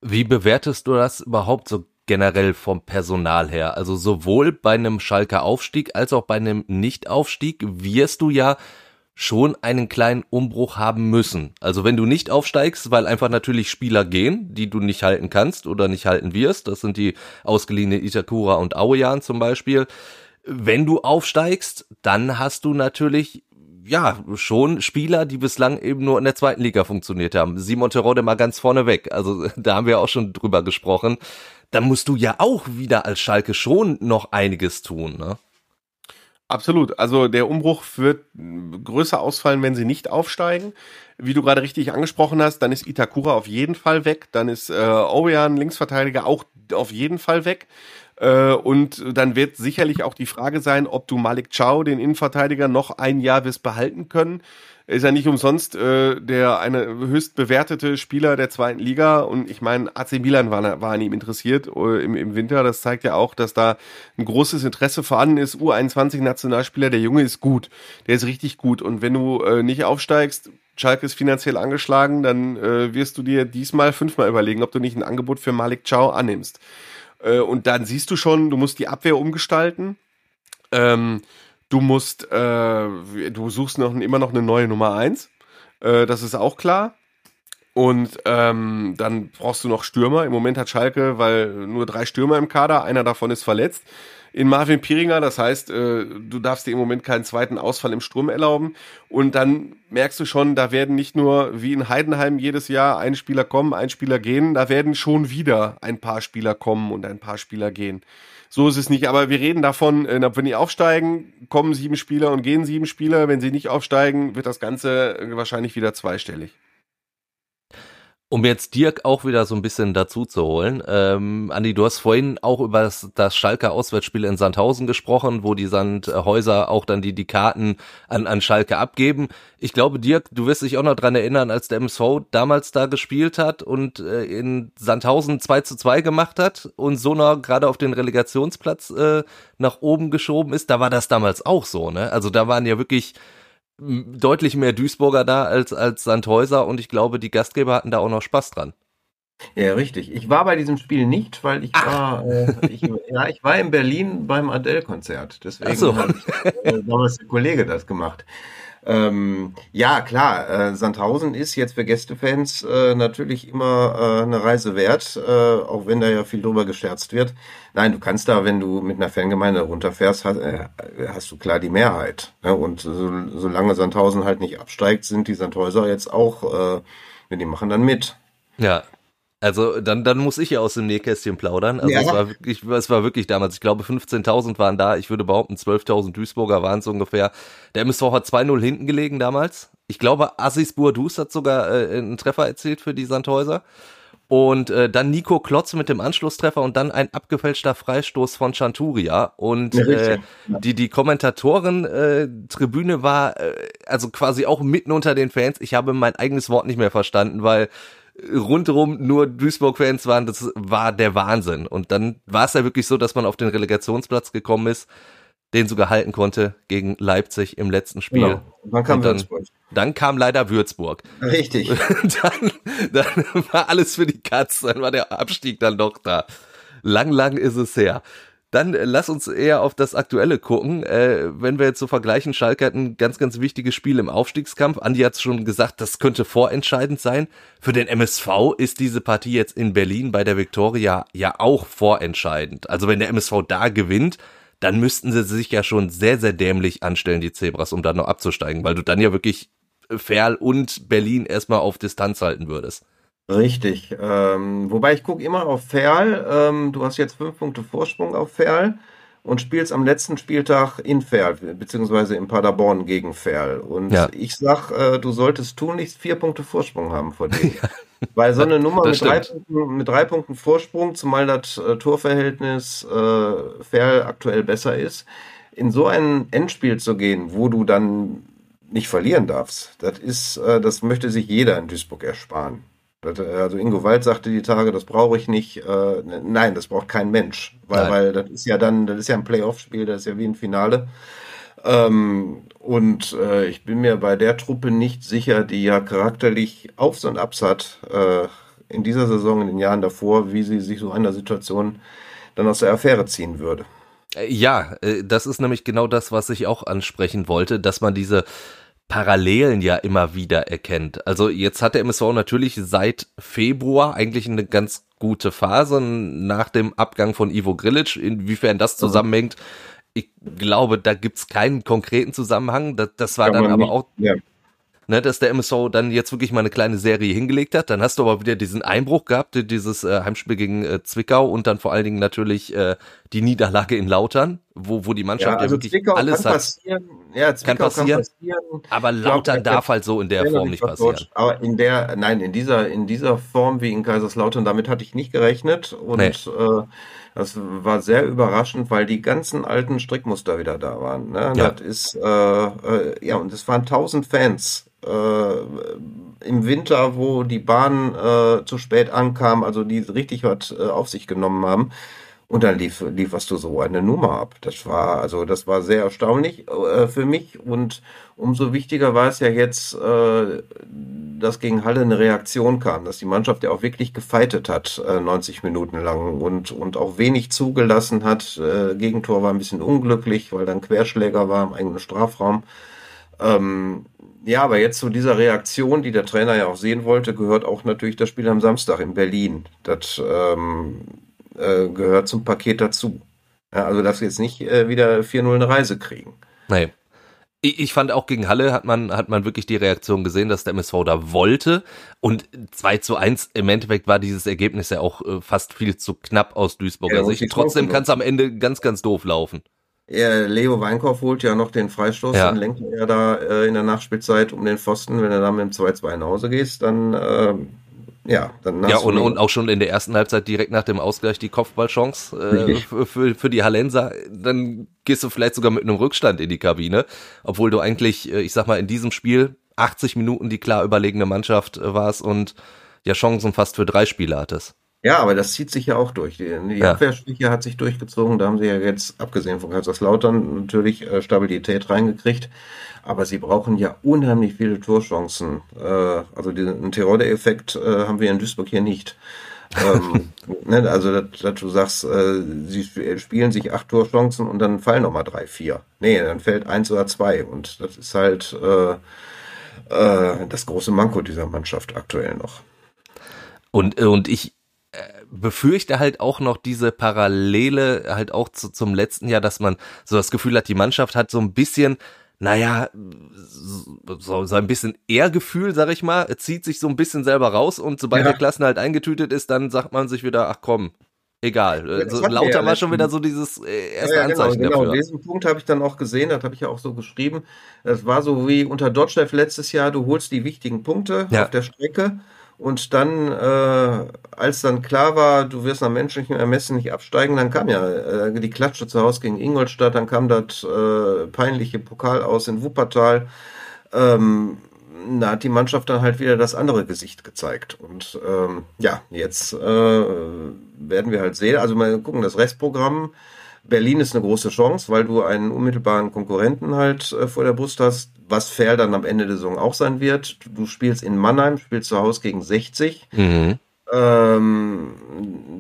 Wie bewertest du das überhaupt so generell vom Personal her? Also sowohl bei einem Schalker Aufstieg als auch bei einem Nichtaufstieg wirst du ja schon einen kleinen Umbruch haben müssen. Also wenn du nicht aufsteigst, weil einfach natürlich Spieler gehen, die du nicht halten kannst oder nicht halten wirst, das sind die ausgeliehene Itakura und Aoyan zum Beispiel. Wenn du aufsteigst, dann hast du natürlich ja, schon Spieler, die bislang eben nur in der zweiten Liga funktioniert haben. Simon Terode mal ganz vorne weg. Also [LAUGHS] da haben wir auch schon drüber gesprochen. Da musst du ja auch wieder als Schalke schon noch einiges tun, ne? Absolut. Also der Umbruch wird größer ausfallen, wenn sie nicht aufsteigen. Wie du gerade richtig angesprochen hast, dann ist Itakura auf jeden Fall weg. Dann ist äh, Oyan, Linksverteidiger, auch auf jeden Fall weg. Äh, und dann wird sicherlich auch die Frage sein, ob du Malik Chow, den Innenverteidiger, noch ein Jahr wirst behalten können ist ja nicht umsonst äh, der eine höchst bewertete Spieler der zweiten Liga und ich meine, AC Milan war, war an ihm interessiert uh, im, im Winter. Das zeigt ja auch, dass da ein großes Interesse vorhanden ist. U21-Nationalspieler, der Junge ist gut, der ist richtig gut und wenn du äh, nicht aufsteigst, Schalke ist finanziell angeschlagen, dann äh, wirst du dir diesmal fünfmal überlegen, ob du nicht ein Angebot für Malik Chow annimmst. Äh, und dann siehst du schon, du musst die Abwehr umgestalten. Ähm, Du musst, äh, du suchst noch, immer noch eine neue Nummer eins. Äh, das ist auch klar. Und ähm, dann brauchst du noch Stürmer. Im Moment hat Schalke, weil nur drei Stürmer im Kader, einer davon ist verletzt. In Marvin Piringer, das heißt, äh, du darfst dir im Moment keinen zweiten Ausfall im Sturm erlauben. Und dann merkst du schon, da werden nicht nur wie in Heidenheim jedes Jahr ein Spieler kommen, ein Spieler gehen, da werden schon wieder ein paar Spieler kommen und ein paar Spieler gehen. So ist es nicht. Aber wir reden davon, äh, wenn die aufsteigen, kommen sieben Spieler und gehen sieben Spieler. Wenn sie nicht aufsteigen, wird das Ganze äh, wahrscheinlich wieder zweistellig. Um jetzt Dirk auch wieder so ein bisschen dazu zu holen. Ähm, Andi, du hast vorhin auch über das, das Schalker Auswärtsspiel in Sandhausen gesprochen, wo die Sandhäuser auch dann die, die Karten an, an Schalke abgeben. Ich glaube, Dirk, du wirst dich auch noch dran erinnern, als der MSV damals da gespielt hat und äh, in Sandhausen 2 zu 2 gemacht hat und so noch gerade auf den Relegationsplatz äh, nach oben geschoben ist. Da war das damals auch so, ne? Also da waren ja wirklich deutlich mehr Duisburger da als, als Sandhäuser und ich glaube, die Gastgeber hatten da auch noch Spaß dran. Ja, richtig. Ich war bei diesem Spiel nicht, weil ich Ach. war, äh, ich, ja, ich war in Berlin beim Adele-Konzert. Deswegen so. hat äh, damals der Kollege das gemacht. Ähm, ja, klar, äh, Sandhausen ist jetzt für Gästefans äh, natürlich immer äh, eine Reise wert, äh, auch wenn da ja viel drüber gescherzt wird. Nein, du kannst da, wenn du mit einer Fangemeinde runterfährst, hast, äh, hast du klar die Mehrheit. Ne? Und so, solange Sandhausen halt nicht absteigt, sind die Sandhäuser jetzt auch, äh, die machen dann mit. Ja, also dann, dann muss ich ja aus dem Nähkästchen plaudern. Also ja. es war wirklich, es war wirklich damals, ich glaube 15.000 waren da, ich würde behaupten 12.000 Duisburger waren es ungefähr. Der MSV hat 2-0 hinten gelegen damals. Ich glaube Assis Bourdous hat sogar äh, einen Treffer erzielt für die Sandhäuser. Und äh, dann Nico Klotz mit dem Anschlusstreffer und dann ein abgefälschter Freistoß von Chanturia. Und ja, äh, die, die Kommentatoren-Tribüne äh, war äh, also quasi auch mitten unter den Fans. Ich habe mein eigenes Wort nicht mehr verstanden, weil rundherum nur Duisburg-Fans waren, das war der Wahnsinn. Und dann war es ja wirklich so, dass man auf den Relegationsplatz gekommen ist, den sogar halten konnte gegen Leipzig im letzten Spiel. Genau. Dann kam dann, Würzburg. Dann kam leider Würzburg. Richtig. [LAUGHS] dann, dann war alles für die Katz, dann war der Abstieg dann doch da. lang, lang ist es her. Dann äh, lass uns eher auf das Aktuelle gucken. Äh, wenn wir jetzt so vergleichen, Schalke hat ein ganz, ganz wichtiges Spiel im Aufstiegskampf. Andi hat schon gesagt, das könnte vorentscheidend sein. Für den MSV ist diese Partie jetzt in Berlin bei der Viktoria ja auch vorentscheidend. Also wenn der MSV da gewinnt, dann müssten sie sich ja schon sehr, sehr dämlich anstellen, die Zebras, um da noch abzusteigen, weil du dann ja wirklich Ferl und Berlin erstmal auf Distanz halten würdest. Richtig. Ähm, wobei ich gucke immer auf Ferl. Ähm, du hast jetzt fünf Punkte Vorsprung auf Ferl und spielst am letzten Spieltag in Ferl, beziehungsweise in Paderborn gegen Ferl. Und ja. ich sag, äh, du solltest tunlichst vier Punkte Vorsprung haben vor dir. [LAUGHS] Weil so eine Nummer mit drei, Punkten, mit drei, Punkten, Vorsprung, zumal das äh, Torverhältnis äh, Ferl aktuell besser ist, in so ein Endspiel zu gehen, wo du dann nicht verlieren darfst, das ist, äh, das möchte sich jeder in Duisburg ersparen. Äh, also Ingo Wald sagte die Tage, das brauche ich nicht. Äh, nein, das braucht kein Mensch, weil, weil das ist ja dann, das ist ja ein Playoff-Spiel, das ist ja wie ein Finale. Ähm, und äh, ich bin mir bei der Truppe nicht sicher, die ja charakterlich Aufs und Abs hat äh, in dieser Saison, in den Jahren davor, wie sie sich so einer Situation dann aus der Affäre ziehen würde. Äh, ja, äh, das ist nämlich genau das, was ich auch ansprechen wollte, dass man diese Parallelen ja immer wieder erkennt. Also jetzt hat der MSV natürlich seit Februar eigentlich eine ganz gute Phase nach dem Abgang von Ivo Grilic. Inwiefern das zusammenhängt, ich glaube, da gibt's keinen konkreten Zusammenhang. Das, das war Kann dann aber nicht, auch ja ne, dass der MSV dann jetzt wirklich mal eine kleine Serie hingelegt hat. Dann hast du aber wieder diesen Einbruch gehabt, dieses äh, Heimspiel gegen äh, Zwickau und dann vor allen Dingen natürlich äh, die Niederlage in Lautern, wo, wo die Mannschaft ja, also ja wirklich Zwickau alles kann hat. Passieren. Ja, Zwickau kann passieren, kann passieren. Aber Lautern glaub, darf halt so in der Form nicht passieren. Deutsch, aber in der, nein, in dieser, in dieser Form wie in Kaiserslautern, damit hatte ich nicht gerechnet und nee. äh, das war sehr überraschend, weil die ganzen alten Strickmuster wieder da waren. Ne? Ja. Das ist äh, äh, ja und es waren tausend Fans im Winter, wo die Bahn äh, zu spät ankam, also die richtig was äh, auf sich genommen haben. Und dann lief, lieferst du so eine Nummer ab. Das war, also das war sehr erstaunlich äh, für mich. Und umso wichtiger war es ja jetzt, äh, dass gegen Halle eine Reaktion kam, dass die Mannschaft ja auch wirklich gefeitet hat, äh, 90 Minuten lang und, und auch wenig zugelassen hat. Äh, Gegentor war ein bisschen unglücklich, weil dann Querschläger war im eigenen Strafraum. Ähm, ja, aber jetzt zu dieser Reaktion, die der Trainer ja auch sehen wollte, gehört auch natürlich das Spiel am Samstag in Berlin. Das ähm, äh, gehört zum Paket dazu. Ja, also, dass wir jetzt nicht äh, wieder 4-0 eine Reise kriegen. Nee. Ich, ich fand auch gegen Halle hat man, hat man wirklich die Reaktion gesehen, dass der MSV da wollte. Und 2 zu 1 im Endeffekt war dieses Ergebnis ja auch äh, fast viel zu knapp aus Duisburger ja, Sicht. Trotzdem kann es am Ende ganz, ganz doof laufen. Er, Leo Weinkauf holt ja noch den Freistoß, ja. dann lenkt er da äh, in der Nachspielzeit um den Pfosten. Wenn er dann mit dem 2-2 nach Hause gehst, dann äh, ja, dann Ja, und, und auch schon in der ersten Halbzeit direkt nach dem Ausgleich die Kopfballchance äh, für, für die Hallenser. Dann gehst du vielleicht sogar mit einem Rückstand in die Kabine, obwohl du eigentlich, äh, ich sag mal, in diesem Spiel 80 Minuten die klar überlegene Mannschaft äh, warst und ja Chancen fast für drei Spiele hattest. Ja, aber das zieht sich ja auch durch. Die, die ja. Abwehrschwäche hat sich durchgezogen. Da haben sie ja jetzt, abgesehen von Kaiserslautern, natürlich äh, Stabilität reingekriegt. Aber sie brauchen ja unheimlich viele Torchancen. Äh, also den Terror-Effekt äh, haben wir in Duisburg hier nicht. ähm, [LAUGHS] ne, also, dass, dass du sagst, äh, sie spielen sich acht Torchancen und dann fallen nochmal drei, vier. Nee, dann fällt eins oder zwei. Und das ist halt äh, äh, das große Manko dieser Mannschaft aktuell noch. Und, und ich, befürchte halt auch noch diese Parallele halt auch zu, zum letzten Jahr, dass man so das Gefühl hat, die Mannschaft hat so ein bisschen naja, so, so ein bisschen Ehrgefühl, sag ich mal, zieht sich so ein bisschen selber raus und sobald ja. der Klassen halt eingetütet ist, dann sagt man sich wieder, ach komm, egal. Ja, so, lauter war schon wieder so dieses äh, erste ja, ja, Anzeichen genau, genau. Diesen Punkt habe ich dann auch gesehen, das habe ich ja auch so geschrieben. Das war so wie unter Dodge letztes Jahr, du holst die wichtigen Punkte auf der Strecke und dann, äh, als dann klar war, du wirst nach menschlichem Ermessen nicht absteigen, dann kam ja äh, die Klatsche zu Hause gegen Ingolstadt, dann kam das äh, peinliche Pokal aus in Wuppertal. Ähm, da hat die Mannschaft dann halt wieder das andere Gesicht gezeigt. Und ähm, ja, jetzt äh, werden wir halt sehen. Also mal gucken, das Restprogramm Berlin ist eine große Chance, weil du einen unmittelbaren Konkurrenten halt äh, vor der Brust hast, was fair dann am Ende der Saison auch sein wird. Du spielst in Mannheim, spielst zu Hause gegen 60. Mhm. Ähm,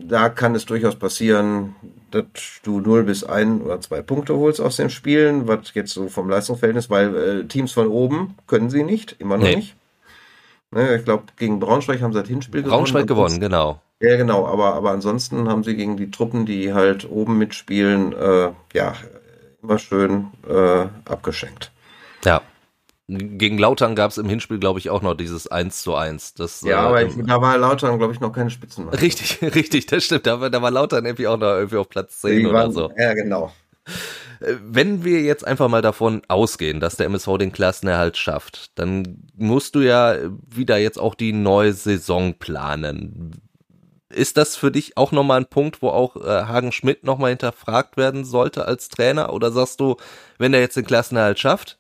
da kann es durchaus passieren, dass du 0 bis 1 oder 2 Punkte holst aus den Spielen, was jetzt so vom Leistungsverhältnis, weil äh, Teams von oben können sie nicht, immer noch nee. nicht. Ne, ich glaube, gegen Braunschweig haben sie das Hinspiel gewonnen. Braunschweig gewonnen, genau. Ja, genau, aber, aber ansonsten haben sie gegen die Truppen, die halt oben mitspielen, äh, ja, immer schön äh, abgeschenkt. Ja. Gegen Lautern gab es im Hinspiel, glaube ich, auch noch dieses 1 zu 1. Das, ja, äh, aber ich, da war Lautern, glaube ich, noch keine Spitzenmannschaft. Richtig, [LAUGHS] richtig, das stimmt. Da war, da war Lautern irgendwie auch noch irgendwie auf Platz 10 die oder waren, so. Ja, genau. Äh, wenn wir jetzt einfach mal davon ausgehen, dass der MSV den Klassenerhalt schafft, dann musst du ja wieder jetzt auch die neue Saison planen. Ist das für dich auch nochmal ein Punkt, wo auch äh, Hagen Schmidt nochmal hinterfragt werden sollte als Trainer? Oder sagst du, wenn er jetzt den Klassenerhalt schafft,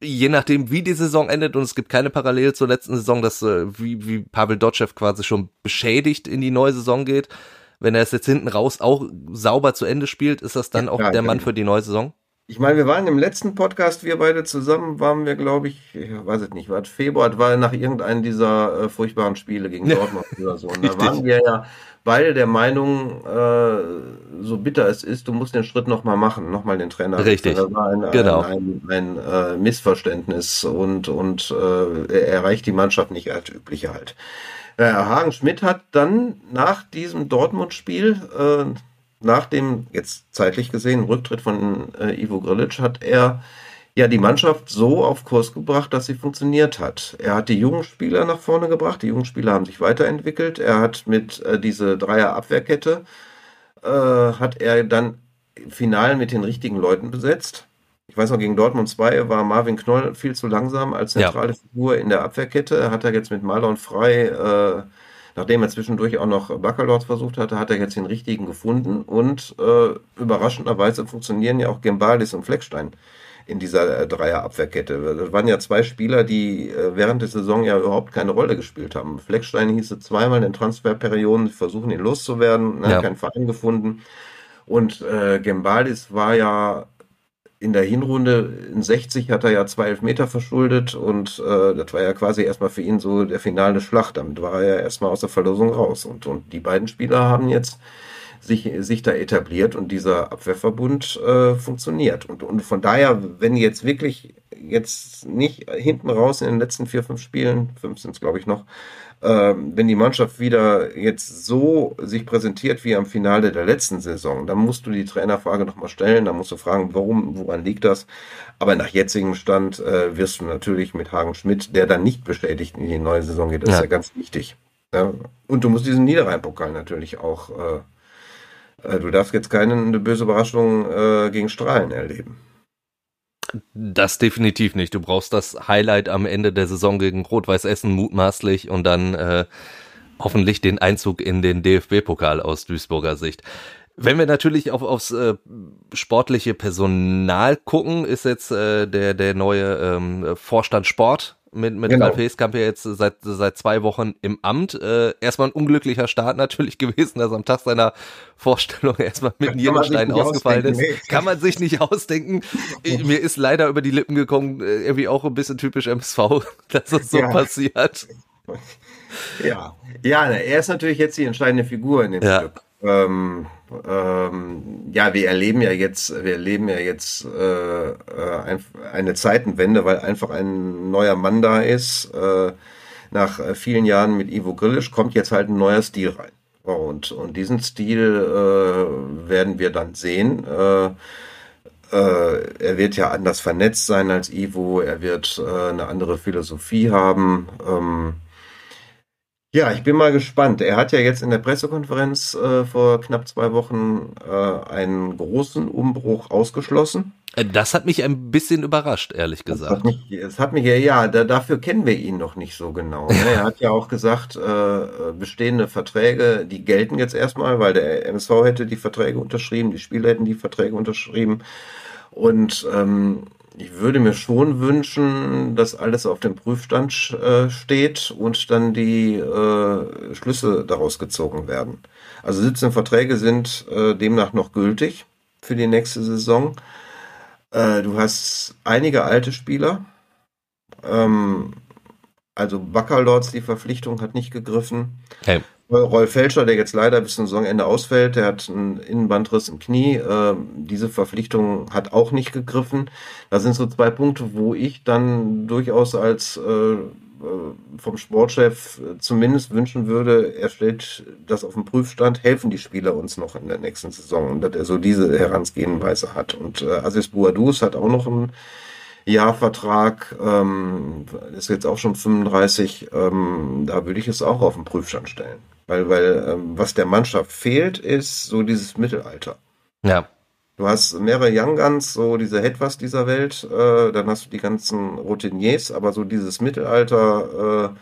je nachdem, wie die Saison endet, und es gibt keine Parallele zur letzten Saison, dass äh, wie, wie Pavel Dotschew quasi schon beschädigt in die neue Saison geht. Wenn er es jetzt hinten raus auch sauber zu Ende spielt, ist das dann ja, auch klar, der Mann für die neue Saison? Ich meine, wir waren im letzten Podcast, wir beide zusammen, waren wir, glaube ich, ich weiß es nicht, war Februar, war nach irgendeinem dieser äh, furchtbaren Spiele gegen [LAUGHS] Dortmund oder so. Und da waren wir ja beide der Meinung, äh, so bitter es ist, du musst den Schritt nochmal machen, nochmal den Trainer. Richtig. Das war ein, genau. ein, ein, ein äh, Missverständnis und, und äh, er erreicht die Mannschaft nicht als übliche halt. Äh, Hagen Schmidt hat dann nach diesem Dortmund-Spiel, äh, nach dem jetzt zeitlich gesehen Rücktritt von äh, Ivo Grilic, hat er ja die Mannschaft so auf Kurs gebracht, dass sie funktioniert hat. Er hat die jungen Spieler nach vorne gebracht, die jungen Spieler haben sich weiterentwickelt. Er hat mit äh, diese Dreier Abwehrkette äh, hat er dann final mit den richtigen Leuten besetzt. Ich weiß noch, gegen Dortmund 2 war Marvin Knoll viel zu langsam als zentrale ja. Figur in der Abwehrkette. Hat er jetzt mit Malon frei, äh, nachdem er zwischendurch auch noch Baccalords versucht hatte, hat er jetzt den richtigen gefunden. Und äh, überraschenderweise funktionieren ja auch Gembalis und Fleckstein in dieser äh, Dreierabwehrkette. Das waren ja zwei Spieler, die äh, während der Saison ja überhaupt keine Rolle gespielt haben. Fleckstein hieß es zweimal in Transferperioden, versuchen ihn loszuwerden, ne, ja. keinen Verein gefunden. Und äh, Gembalis war ja in der Hinrunde in 60 hat er ja zwei Elfmeter verschuldet und äh, das war ja quasi erstmal für ihn so der finale Schlacht. Damit war er ja erstmal aus der Verlosung raus. Und, und die beiden Spieler haben jetzt sich, sich da etabliert und dieser Abwehrverbund äh, funktioniert. Und, und von daher, wenn jetzt wirklich jetzt nicht hinten raus in den letzten vier, fünf Spielen, fünf sind es glaube ich noch, wenn die Mannschaft wieder jetzt so sich präsentiert wie am Finale der letzten Saison, dann musst du die Trainerfrage nochmal stellen, dann musst du fragen, warum, woran liegt das? Aber nach jetzigem Stand äh, wirst du natürlich mit Hagen Schmidt, der dann nicht bestätigt in die neue Saison geht, das ja. ist ja ganz wichtig. Und du musst diesen Niederrhein-Pokal natürlich auch äh, äh, du darfst jetzt keine böse Überraschung gegen Strahlen erleben. Das definitiv nicht. Du brauchst das Highlight am Ende der Saison gegen Rot-Weiß Essen mutmaßlich und dann äh, hoffentlich den Einzug in den DFB-Pokal aus Duisburger Sicht. Wenn wir natürlich auf, aufs äh, sportliche Personal gucken, ist jetzt äh, der, der neue ähm, Vorstand Sport mit, mit genau. Ralf Heeskamp ja jetzt seit, seit zwei Wochen im Amt. Äh, erstmal ein unglücklicher Start natürlich [LAUGHS] gewesen, dass am Tag seiner Vorstellung erstmal mit Nierenstein ausgefallen ist. Nee. Kann man sich nicht ausdenken. [LAUGHS] Mir ist leider über die Lippen gekommen, äh, irgendwie auch ein bisschen typisch MSV, [LAUGHS] dass das so ja. passiert. Ja, ja, er ist natürlich jetzt die entscheidende Figur in dem ja. Stück. Ähm, ähm, ja, wir erleben ja jetzt, wir erleben ja jetzt äh, äh eine Zeitenwende, weil einfach ein neuer Mann da ist. Äh, nach äh, vielen Jahren mit Ivo Grillisch kommt jetzt halt ein neuer Stil rein. Und, und diesen Stil äh, werden wir dann sehen. Äh, äh, er wird ja anders vernetzt sein als Ivo, er wird äh, eine andere Philosophie haben. Ähm, ja, ich bin mal gespannt. Er hat ja jetzt in der Pressekonferenz äh, vor knapp zwei Wochen äh, einen großen Umbruch ausgeschlossen. Äh, das hat mich ein bisschen überrascht, ehrlich gesagt. Es hat mich, es hat mich ja, ja, da, dafür kennen wir ihn noch nicht so genau. Ne? er hat ja auch gesagt, äh, bestehende Verträge, die gelten jetzt erstmal, weil der MSV hätte die Verträge unterschrieben, die Spieler hätten die Verträge unterschrieben. Und ähm, ich würde mir schon wünschen, dass alles auf dem Prüfstand äh, steht und dann die äh, Schlüsse daraus gezogen werden. Also 17 Verträge sind äh, demnach noch gültig für die nächste Saison. Äh, du hast einige alte Spieler. Ähm, also Baccalords, die Verpflichtung hat nicht gegriffen. Hey. Rolf Felscher, der jetzt leider bis zum Saisonende ausfällt, der hat einen Innenbandriss im Knie. Äh, diese Verpflichtung hat auch nicht gegriffen. Da sind so zwei Punkte, wo ich dann durchaus als äh, vom Sportchef zumindest wünschen würde, er stellt das auf den Prüfstand, helfen die Spieler uns noch in der nächsten Saison und dass er so diese Herangehensweise hat. Und äh, Aziz Bouadouz hat auch noch einen Jahrvertrag, ähm, ist jetzt auch schon 35, ähm, da würde ich es auch auf den Prüfstand stellen. Weil, weil ähm, was der Mannschaft fehlt, ist so dieses Mittelalter. Ja. Du hast mehrere Young Guns, so diese Hetwas dieser Welt, äh, dann hast du die ganzen Routiniers, aber so dieses Mittelalter, äh,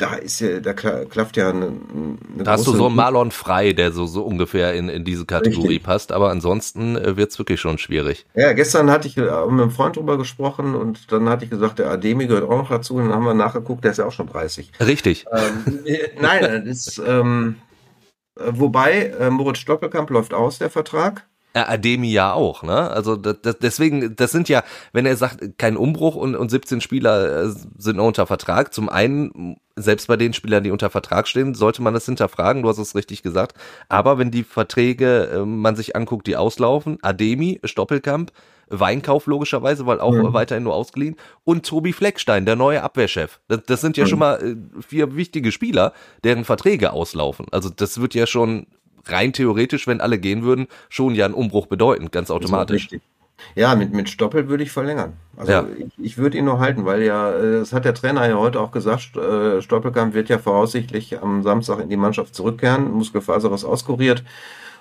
da ist ja, da klafft ja eine, eine Da hast du so einen Marlon Frei, der so, so ungefähr in, in diese Kategorie Richtig. passt, aber ansonsten äh, wird's wirklich schon schwierig. Ja, gestern hatte ich äh, mit einem Freund drüber gesprochen und dann hatte ich gesagt, der Ademi gehört auch noch dazu und dann haben wir nachgeguckt, der ist ja auch schon 30. Richtig. Ähm, äh, nein, das ist, ähm, äh, wobei, äh, Moritz Stoppelkamp läuft aus, der Vertrag. Ademi ja auch, ne? Also das, deswegen, das sind ja, wenn er sagt, kein Umbruch und, und 17 Spieler äh, sind unter Vertrag, zum einen, selbst bei den Spielern, die unter Vertrag stehen, sollte man das hinterfragen, du hast es richtig gesagt. Aber wenn die Verträge äh, man sich anguckt, die auslaufen, Ademi, Stoppelkamp, Weinkauf logischerweise, weil auch mhm. weiterhin nur ausgeliehen. Und Tobi Fleckstein, der neue Abwehrchef. Das, das sind ja mhm. schon mal äh, vier wichtige Spieler, deren Verträge auslaufen. Also das wird ja schon rein theoretisch, wenn alle gehen würden, schon ja einen Umbruch bedeuten, ganz automatisch. Ja, mit, mit Stoppel würde ich verlängern. Also ja. ich, ich würde ihn nur halten, weil ja, äh, das hat der Trainer ja heute auch gesagt, äh, Stoppelkamp wird ja voraussichtlich am Samstag in die Mannschaft zurückkehren, Muskelfaserriss auskuriert.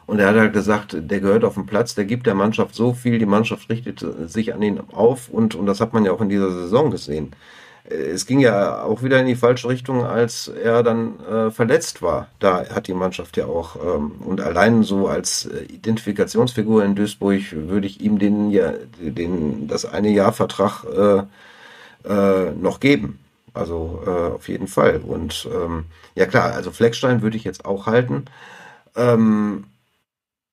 Und er hat halt gesagt, der gehört auf den Platz, der gibt der Mannschaft so viel, die Mannschaft richtet sich an ihn auf und, und das hat man ja auch in dieser Saison gesehen es ging ja auch wieder in die falsche Richtung, als er dann äh, verletzt war. Da hat die Mannschaft ja auch ähm, und allein so als äh, Identifikationsfigur in Duisburg würde ich ihm den ja den das eine Jahr Vertrag äh, äh, noch geben. Also äh, auf jeden Fall. Und ähm, ja klar, also Fleckstein würde ich jetzt auch halten. Ähm,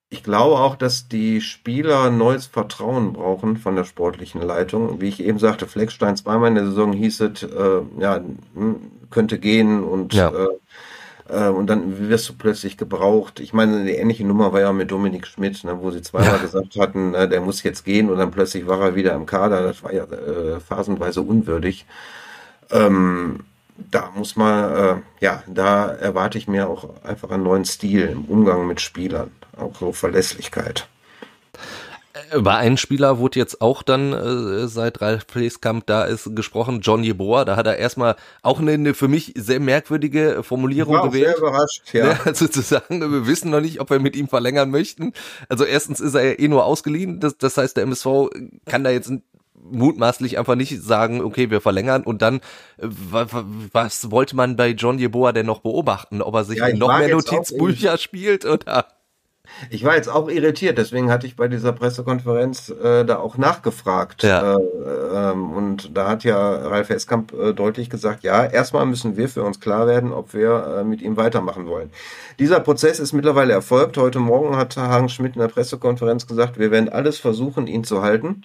ich glaube auch, dass die Spieler neues Vertrauen brauchen von der sportlichen Leitung. Wie ich eben sagte, Fleckstein zweimal in der Saison hieß es, äh, ja, hm, könnte gehen und ja. äh, äh, und dann wirst du plötzlich gebraucht. Ich meine, eine ähnliche Nummer war ja mit Dominik Schmidt, ne, wo sie zweimal ja. gesagt hatten, äh, der muss jetzt gehen und dann plötzlich war er wieder im Kader. Das war ja äh, phasenweise unwürdig. Ähm, da muss man, äh, ja, da erwarte ich mir auch einfach einen neuen Stil im Umgang mit Spielern auch so Verlässlichkeit. Über einen Spieler wurde jetzt auch dann, äh, seit Ralf Fleskamp da ist, gesprochen, John Jeboa. Da hat er erstmal auch eine, eine für mich sehr merkwürdige Formulierung war gewählt. Sehr überrascht, ja. [LAUGHS] ja. Also zu sagen, wir wissen noch nicht, ob wir mit ihm verlängern möchten. Also erstens ist er ja eh nur ausgeliehen. Das, das heißt, der MSV kann da jetzt mutmaßlich einfach nicht sagen, okay, wir verlängern und dann, äh, was wollte man bei John Jeboa denn noch beobachten? Ob er sich ja, noch mehr Notizbücher spielt oder? Ich war jetzt auch irritiert, deswegen hatte ich bei dieser Pressekonferenz äh, da auch nachgefragt. Ja. Äh, ähm, und da hat ja Ralf Heskamp äh, deutlich gesagt, ja, erstmal müssen wir für uns klar werden, ob wir äh, mit ihm weitermachen wollen. Dieser Prozess ist mittlerweile erfolgt. Heute Morgen hat Hagen Schmidt in der Pressekonferenz gesagt, wir werden alles versuchen, ihn zu halten.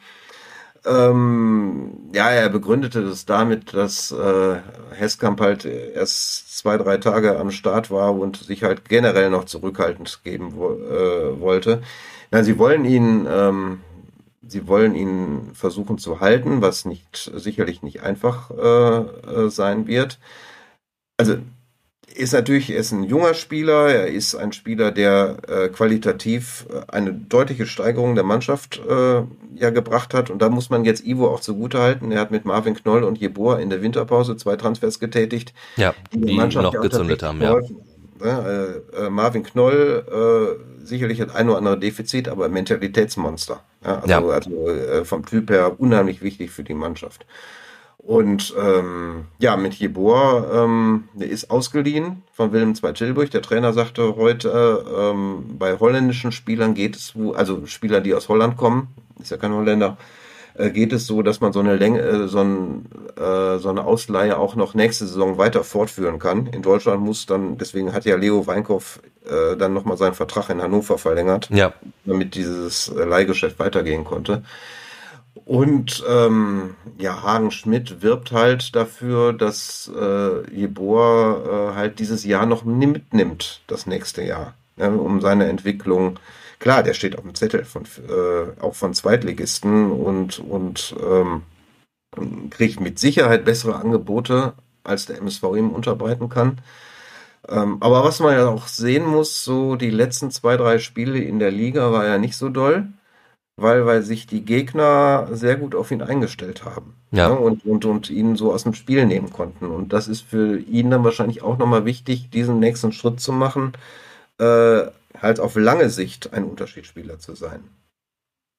Ähm, ja, er begründete das damit, dass äh, Heskamp halt erst zwei, drei Tage am Start war und sich halt generell noch zurückhaltend geben wo, äh, wollte. Na, sie wollen ihn, ähm, sie wollen ihn versuchen zu halten, was nicht sicherlich nicht einfach äh, äh sein wird. Also ist natürlich, er ist ein junger Spieler, er ist ein Spieler, der äh, qualitativ äh, eine deutliche Steigerung der Mannschaft äh, ja gebracht hat. Und da muss man jetzt Ivo auch zugutehalten. Er hat mit Marvin Knoll und Jeboa in der Winterpause zwei Transfers getätigt, ja, die, die Mannschaft noch gezündet haben. Ja. ja äh, Marvin Knoll äh, sicherlich hat ein oder andere Defizit, aber Mentalitätsmonster. Ja, also, ja. also äh, vom Typ her unheimlich wichtig für die Mannschaft. Und ähm, ja, mit Jeboa, ähm, der ist ausgeliehen von Willem II Tilburg. Der Trainer sagte heute, ähm, bei holländischen Spielern geht es, wo, also Spieler, die aus Holland kommen, ist ja kein Holländer, äh, geht es so, dass man so eine Länge, äh, so, ein, äh, so eine Ausleihe auch noch nächste Saison weiter fortführen kann. In Deutschland muss dann, deswegen hat ja Leo Weinkoff äh, dann nochmal seinen Vertrag in Hannover verlängert, ja. damit dieses Leihgeschäft weitergehen konnte. Und ähm, ja, Hagen Schmidt wirbt halt dafür, dass äh, Jeboa äh, halt dieses Jahr noch mitnimmt, das nächste Jahr, ja, um seine Entwicklung. Klar, der steht auf dem Zettel von äh, auch von Zweitligisten und und ähm, kriegt mit Sicherheit bessere Angebote, als der MSV ihm unterbreiten kann. Ähm, aber was man ja auch sehen muss, so die letzten zwei, drei Spiele in der Liga war ja nicht so doll weil, weil sich die Gegner sehr gut auf ihn eingestellt haben. Ja. Ne, und, und, und ihn so aus dem Spiel nehmen konnten. Und das ist für ihn dann wahrscheinlich auch nochmal wichtig, diesen nächsten Schritt zu machen, äh, halt auf lange Sicht ein Unterschiedsspieler zu sein.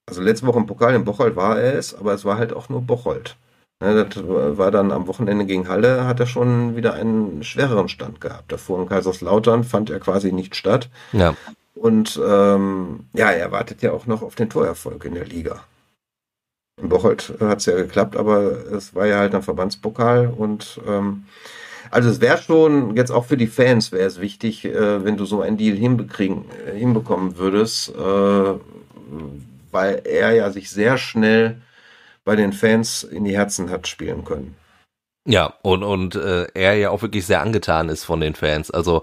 Also letzte Woche im Pokal in Bocholt war er es, aber es war halt auch nur Bocholt. Ne, das war dann am Wochenende gegen Halle, hat er schon wieder einen schwereren Stand gehabt. Davor in Kaiserslautern fand er quasi nicht statt. Ja. Und ähm, ja, er wartet ja auch noch auf den Torerfolg in der Liga. In Bocholt hat es ja geklappt, aber es war ja halt ein Verbandspokal und ähm, also es wäre schon jetzt auch für die Fans wäre es wichtig, äh, wenn du so einen Deal hinbekriegen, äh, hinbekommen würdest, äh, weil er ja sich sehr schnell bei den Fans in die Herzen hat spielen können. Ja, und, und äh, er ja auch wirklich sehr angetan ist von den Fans. Also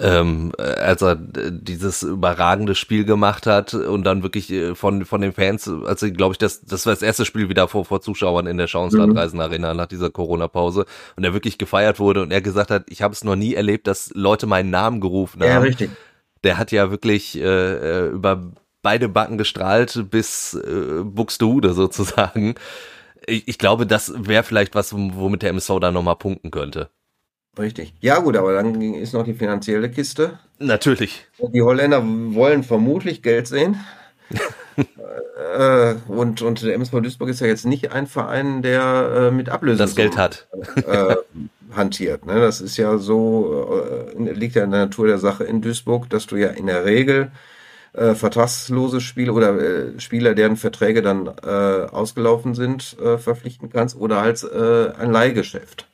ähm, als er dieses überragende Spiel gemacht hat und dann wirklich äh, von von den Fans, also glaube ich, das das war das erste Spiel wieder vor vor Zuschauern in der Schauenslandreisen mhm. Arena nach dieser Corona Pause und er wirklich gefeiert wurde und er gesagt hat, ich habe es noch nie erlebt, dass Leute meinen Namen gerufen haben. Ja, richtig. Der hat ja wirklich äh, äh über beide Backen gestrahlt bis äh, Buxtehude sozusagen. Ich, ich glaube, das wäre vielleicht was, womit der MSV da nochmal punkten könnte. Richtig. Ja gut, aber dann ist noch die finanzielle Kiste. Natürlich. Die Holländer wollen vermutlich Geld sehen. [LAUGHS] äh, und, und der MSV Duisburg ist ja jetzt nicht ein Verein, der äh, mit Ablösung das Geld hat. äh, hantiert. Ne? Das ist ja so, äh, liegt ja in der Natur der Sache in Duisburg, dass du ja in der Regel äh, vertragslose Spieler oder äh, Spieler, deren Verträge dann ausgelaufen sind, verpflichten kannst oder äh, ein Leihgeschäft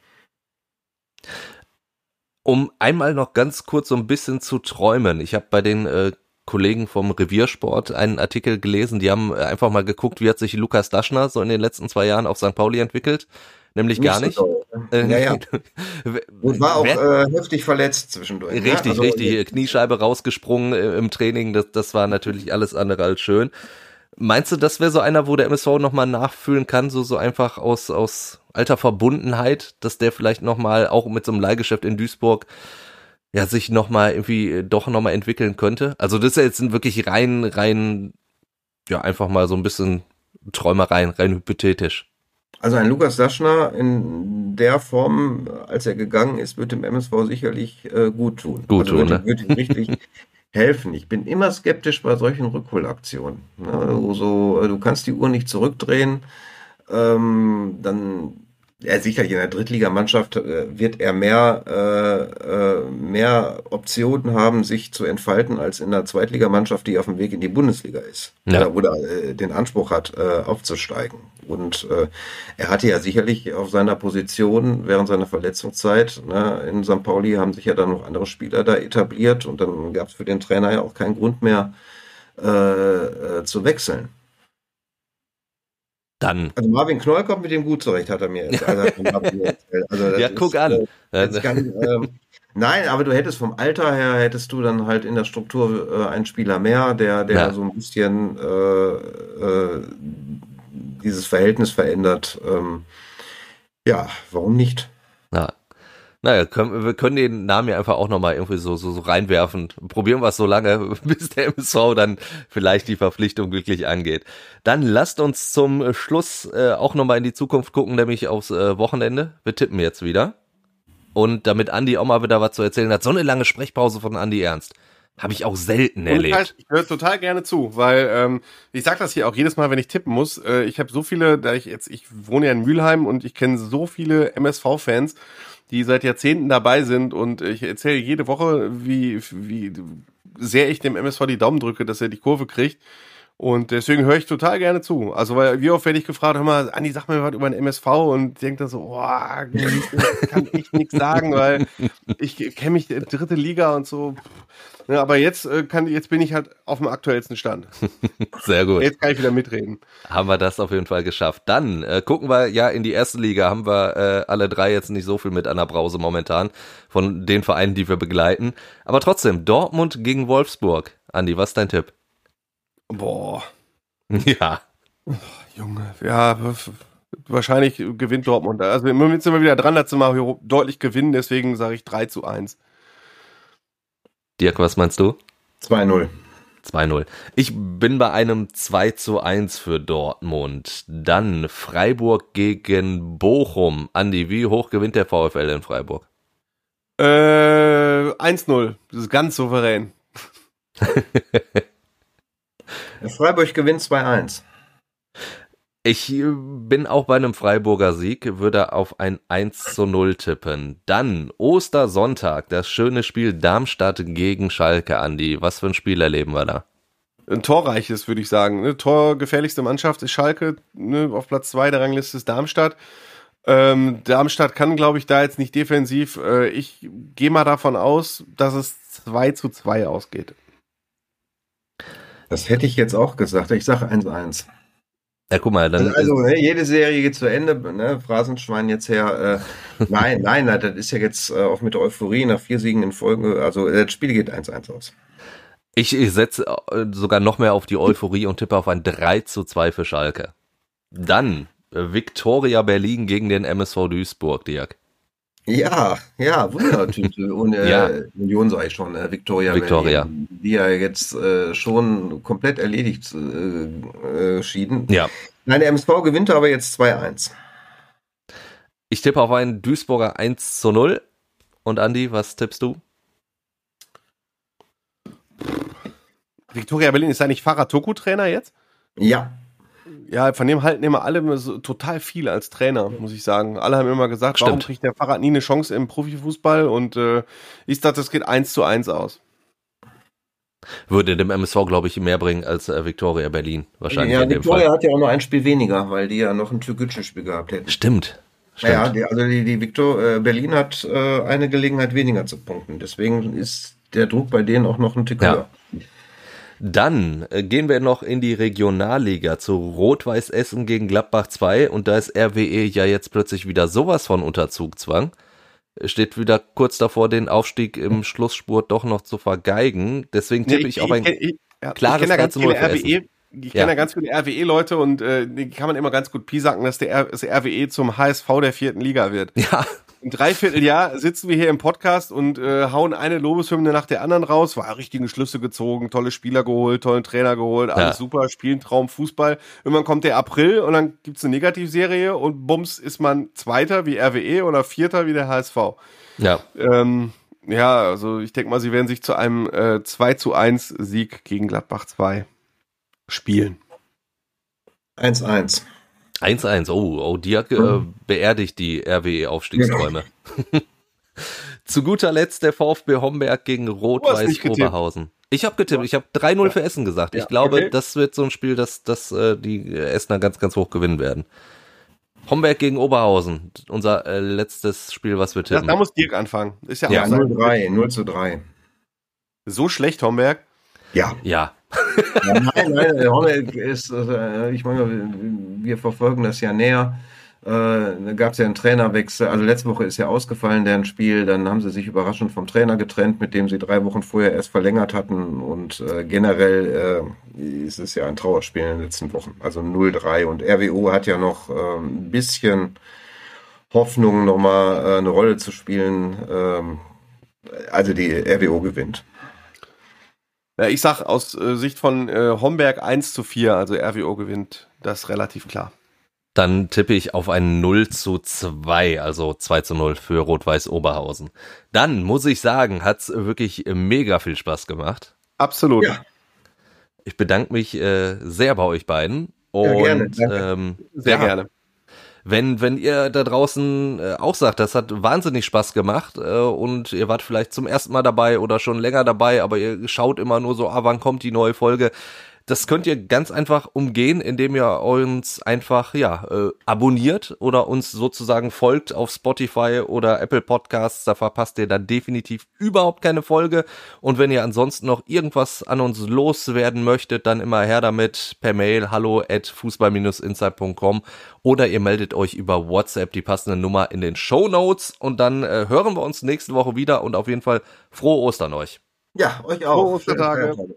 um einmal noch ganz kurz so ein bisschen zu träumen. Ich habe bei den äh, Kollegen vom Reviersport einen Artikel gelesen, die haben einfach mal geguckt, wie hat sich Lukas Daschner so in den letzten zwei Jahren auf St. Pauli entwickelt. Nämlich nicht gar nicht. So äh, ja, ja. [LAUGHS] Und war auch äh, heftig verletzt zwischendurch. Ne? Richtig, also, richtig. Kniescheibe rausgesprungen äh, im Training. Das, das war natürlich alles andere als schön. Meinst du, das wäre so einer, wo der MSV nochmal nachfühlen kann, so, so einfach aus, aus alter Verbundenheit, dass der vielleicht nochmal auch mit so einem Leihgeschäft in Duisburg ja sich nochmal irgendwie äh, doch nochmal entwickeln könnte? Also das ist ja jetzt wirklich rein, rein, ja, einfach mal so ein bisschen Träumereien, rein hypothetisch. Also ein Lukas Daschner in der Form, als er gegangen ist, wird dem MSV sicherlich äh, gut tun. Gut also tun, ne? wird ihm richtig [LAUGHS] helfen. Ich bin immer skeptisch bei solchen Rückholaktionen. Ne? So, äh, du kannst die Uhr nicht zurückdrehen, ähm, dann ja, sicherlich in der Drittligamannschaft äh, wird er mehr, äh, äh, mehr Optionen haben, sich zu entfalten, als in der Zweitligamannschaft, die auf dem Weg in die Bundesliga ist. Ja. Oder, oder äh, den Anspruch hat, äh, aufzusteigen. Und äh, er hatte ja sicherlich auf seiner Position während seiner Verletzungszeit, ne, in St. Pauli haben sich ja dann noch andere Spieler da etabliert und dann gab es für den Trainer ja auch keinen Grund mehr äh, äh, zu wechseln. Dann. Also Marvin Knoll kommt mit dem gut zurecht, hat er mir jetzt. Also, [LAUGHS] also ja, guck ist, an. Äh, kann, ähm, nein, aber du hättest vom Alter her, hättest du dann halt in der Struktur äh, einen Spieler mehr, der, der ja. so ein bisschen äh, äh, dieses Verhältnis verändert. Ähm, ja, warum nicht? Ja. Naja, können, wir können den Namen ja einfach auch nochmal irgendwie so, so, so reinwerfen. Probieren wir es so lange, [LAUGHS] bis der MSV dann vielleicht die Verpflichtung glücklich angeht. Dann lasst uns zum Schluss äh, auch nochmal in die Zukunft gucken, nämlich aufs äh, Wochenende. Wir tippen jetzt wieder. Und damit Andi auch mal wieder was zu erzählen hat, so eine lange Sprechpause von Andi Ernst. Habe ich auch selten erlebt. Halt, ich höre total gerne zu, weil ähm, ich sage das hier auch jedes Mal, wenn ich tippen muss. Äh, ich habe so viele, da ich jetzt, ich wohne ja in Mülheim und ich kenne so viele MSV-Fans die seit Jahrzehnten dabei sind und ich erzähle jede Woche, wie, wie sehr ich dem MSV die Daumen drücke, dass er die Kurve kriegt. Und deswegen höre ich total gerne zu. Also, weil wie oft werde ich gefragt, hör mal, Andi, sag mir was über den MSV und denke dann so, boah, kann ich nichts sagen, weil ich kenne mich dritte Liga und so. Ja, aber jetzt äh, kann, jetzt bin ich halt auf dem aktuellsten Stand. [LAUGHS] Sehr gut. Jetzt kann ich wieder mitreden. Haben wir das auf jeden Fall geschafft. Dann äh, gucken wir ja in die erste Liga. Haben wir äh, alle drei jetzt nicht so viel mit an der Brause momentan von den Vereinen, die wir begleiten. Aber trotzdem, Dortmund gegen Wolfsburg. Andi, was ist dein Tipp? Boah. [LAUGHS] Ja. Oh, Junge, ja, wahrscheinlich gewinnt Dortmund. Also im Moment sind wir wieder dran, sie mal deutlich gewinnen, deswegen sage ich 3 zu 1. Dirk, was meinst du? 2-0. 2-0. Ich bin bei einem 2 zu 1 für Dortmund. Dann Freiburg gegen Bochum. Andi, wie hoch gewinnt der VfL in Freiburg? Äh, 1-0. Das ist ganz souverän. [LAUGHS] Freiburg gewinnt 2-1. Ich bin auch bei einem Freiburger Sieg, würde auf ein 1 zu 0 tippen. Dann Ostersonntag, das schöne Spiel Darmstadt gegen Schalke, Andi. Was für ein Spiel erleben wir da? Ein torreiches, würde ich sagen. Ne? Torgefährlichste Mannschaft ist Schalke, ne? auf Platz 2 der Rangliste ist Darmstadt. Ähm, Darmstadt kann, glaube ich, da jetzt nicht defensiv. Äh, ich gehe mal davon aus, dass es 2 zu 2 ausgeht. Das hätte ich jetzt auch gesagt. Ich sage 1-1. Ja, guck mal, dann. Also, ne, jede Serie geht zu Ende, ne, Phrasenschwein jetzt her. Äh, [LAUGHS] nein, nein, nein, das ist ja jetzt äh, auch mit der Euphorie nach vier Siegen in Folge. Also, das Spiel geht 1-1 aus. Ich, ich setze äh, sogar noch mehr auf die Euphorie und tippe auf ein 3 zu 2 für Schalke. Dann äh, Viktoria Berlin gegen den MSV Duisburg, Dirk. Ja, ja, Wundertüte [LAUGHS] ohne Ja. äh, Union sage ich schon, äh, Victoria, Victoria. Berlin, die ja jetzt äh, schon komplett erledigt äh, äh, schieden. Ja. Nein, der MSV gewinnt aber jetzt 2-1. Ich tippe auf einen Duisburger 1 zu 0. Und Andi, was tippst du? Viktoria Berlin ist ja nicht Farah Toku-Trainer jetzt? Ja, Ja, von dem halten immer alle so total viel als Trainer, muss ich sagen. Alle haben immer gesagt, warum Stimmt. kriegt der Fahrrad nie eine Chance im Profifußball? Und äh, ich dachte, das geht 1 zu 1 aus. Würde dem MSV, glaube ich, mehr bringen als äh, Viktoria Berlin. Wahrscheinlich ja in dem Victoria Fall. hat ja auch noch ein Spiel weniger, weil die ja noch ein Türkgücü-Spiel gehabt hätten. Stimmt. Stimmt. Ja, die, also die, die Victor, äh, Berlin hat äh, eine Gelegenheit weniger zu punkten. Deswegen ist der Druck bei denen auch noch ein Tick Ja. Dann äh, gehen wir noch in die Regionalliga zu Rot-Weiß Essen gegen Gladbach 2 und da ist RWE ja jetzt plötzlich wieder sowas von unter Zugzwang. Steht wieder kurz davor, den Aufstieg im Schlussspurt doch noch zu vergeigen. Deswegen tippe ich, auf ein ich, ja, klares ich ganz 3 zu viele 0 für RWE. Ich kenne Ja. ja ganz viele RWE-Leute und äh, die kann man immer ganz gut piesacken, dass der R das RWE zum HSV der vierten Liga wird. ja, Ein Dreivierteljahr sitzen wir hier im Podcast und äh, hauen eine Lobeshymne nach der anderen raus. War richtigen Schlüsse gezogen, tolle Spieler geholt, tollen Trainer geholt, alles Ja. super, spielen Traum Fußball. Irgendwann kommt der April und dann gibt's eine Negativserie und bums ist man Zweiter wie RWE oder Vierter wie der HSV. ja. Ähm, ja, also ich denke mal, sie werden sich zu einem äh, 2 zu 1 Sieg gegen Gladbach 2 spielen. 1-1. 1-1. Oh, oh, Dirk äh, beerdigt die RWE-Aufstiegsträume. [LAUGHS] Zu guter Letzt der VfB Homberg gegen Rot-Weiß. Oberhausen. Ich habe getippt, ich habe 3-0 für Essen gesagt. Ich Ja, glaube, okay. das wird so ein Spiel, dass, dass äh, die Essener ganz, ganz hoch gewinnen werden. Homberg gegen Oberhausen, unser äh, letztes Spiel, was wir Da, tippen. da muss Dirk anfangen. Ist ja, Ja, auch sein- 0-3, 0 zu 3. so schlecht, Homberg. Ja. ja, Ja, nein, nein, Horneck ist, äh, ich meine, wir, wir verfolgen das ja näher. Äh, da gab es ja einen Trainerwechsel. Also letzte Woche ist ja ausgefallen, deren Spiel. Dann haben sie sich überraschend vom Trainer getrennt, mit dem sie drei Wochen vorher erst verlängert hatten. Und äh, generell äh, ist es ja ein Trauerspiel in den letzten Wochen. Also 0-3. Und RWO hat ja noch äh, ein bisschen Hoffnung, nochmal äh, eine Rolle zu spielen. Ähm, also die RWO gewinnt. Ja, ich sag aus äh, Sicht von äh, Homberg 1 zu 4, also RWO gewinnt das relativ klar. dann tippe ich auf ein 0 zu 2, also 2 zu 0 für Rot-Weiß Oberhausen. Dann muss ich sagen, hat's wirklich mega viel Spaß gemacht. Absolut. Ja. Ich bedanke mich äh, sehr bei euch beiden. Und Ja, gerne, ähm, Sehr ja, gerne. Wenn, wenn ihr da draußen äh, auch sagt, das hat wahnsinnig Spaß gemacht äh, und ihr wart vielleicht zum ersten Mal dabei oder schon länger dabei, aber ihr schaut immer nur so, ah, wann kommt die neue Folge, Das könnt ihr ganz einfach umgehen, indem ihr uns einfach ja äh, abonniert oder uns sozusagen folgt auf Spotify oder Apple Podcasts. Da verpasst ihr dann definitiv überhaupt keine Folge. Und wenn ihr ansonsten noch irgendwas an uns loswerden möchtet, dann immer her damit per Mail hallo at fußball-insight.com oder ihr meldet euch über WhatsApp die passende Nummer in den Show Notes und dann äh, hören wir uns nächste Woche wieder und auf jeden Fall frohe Ostern euch. Ja, euch auch. Frohe Ostertage.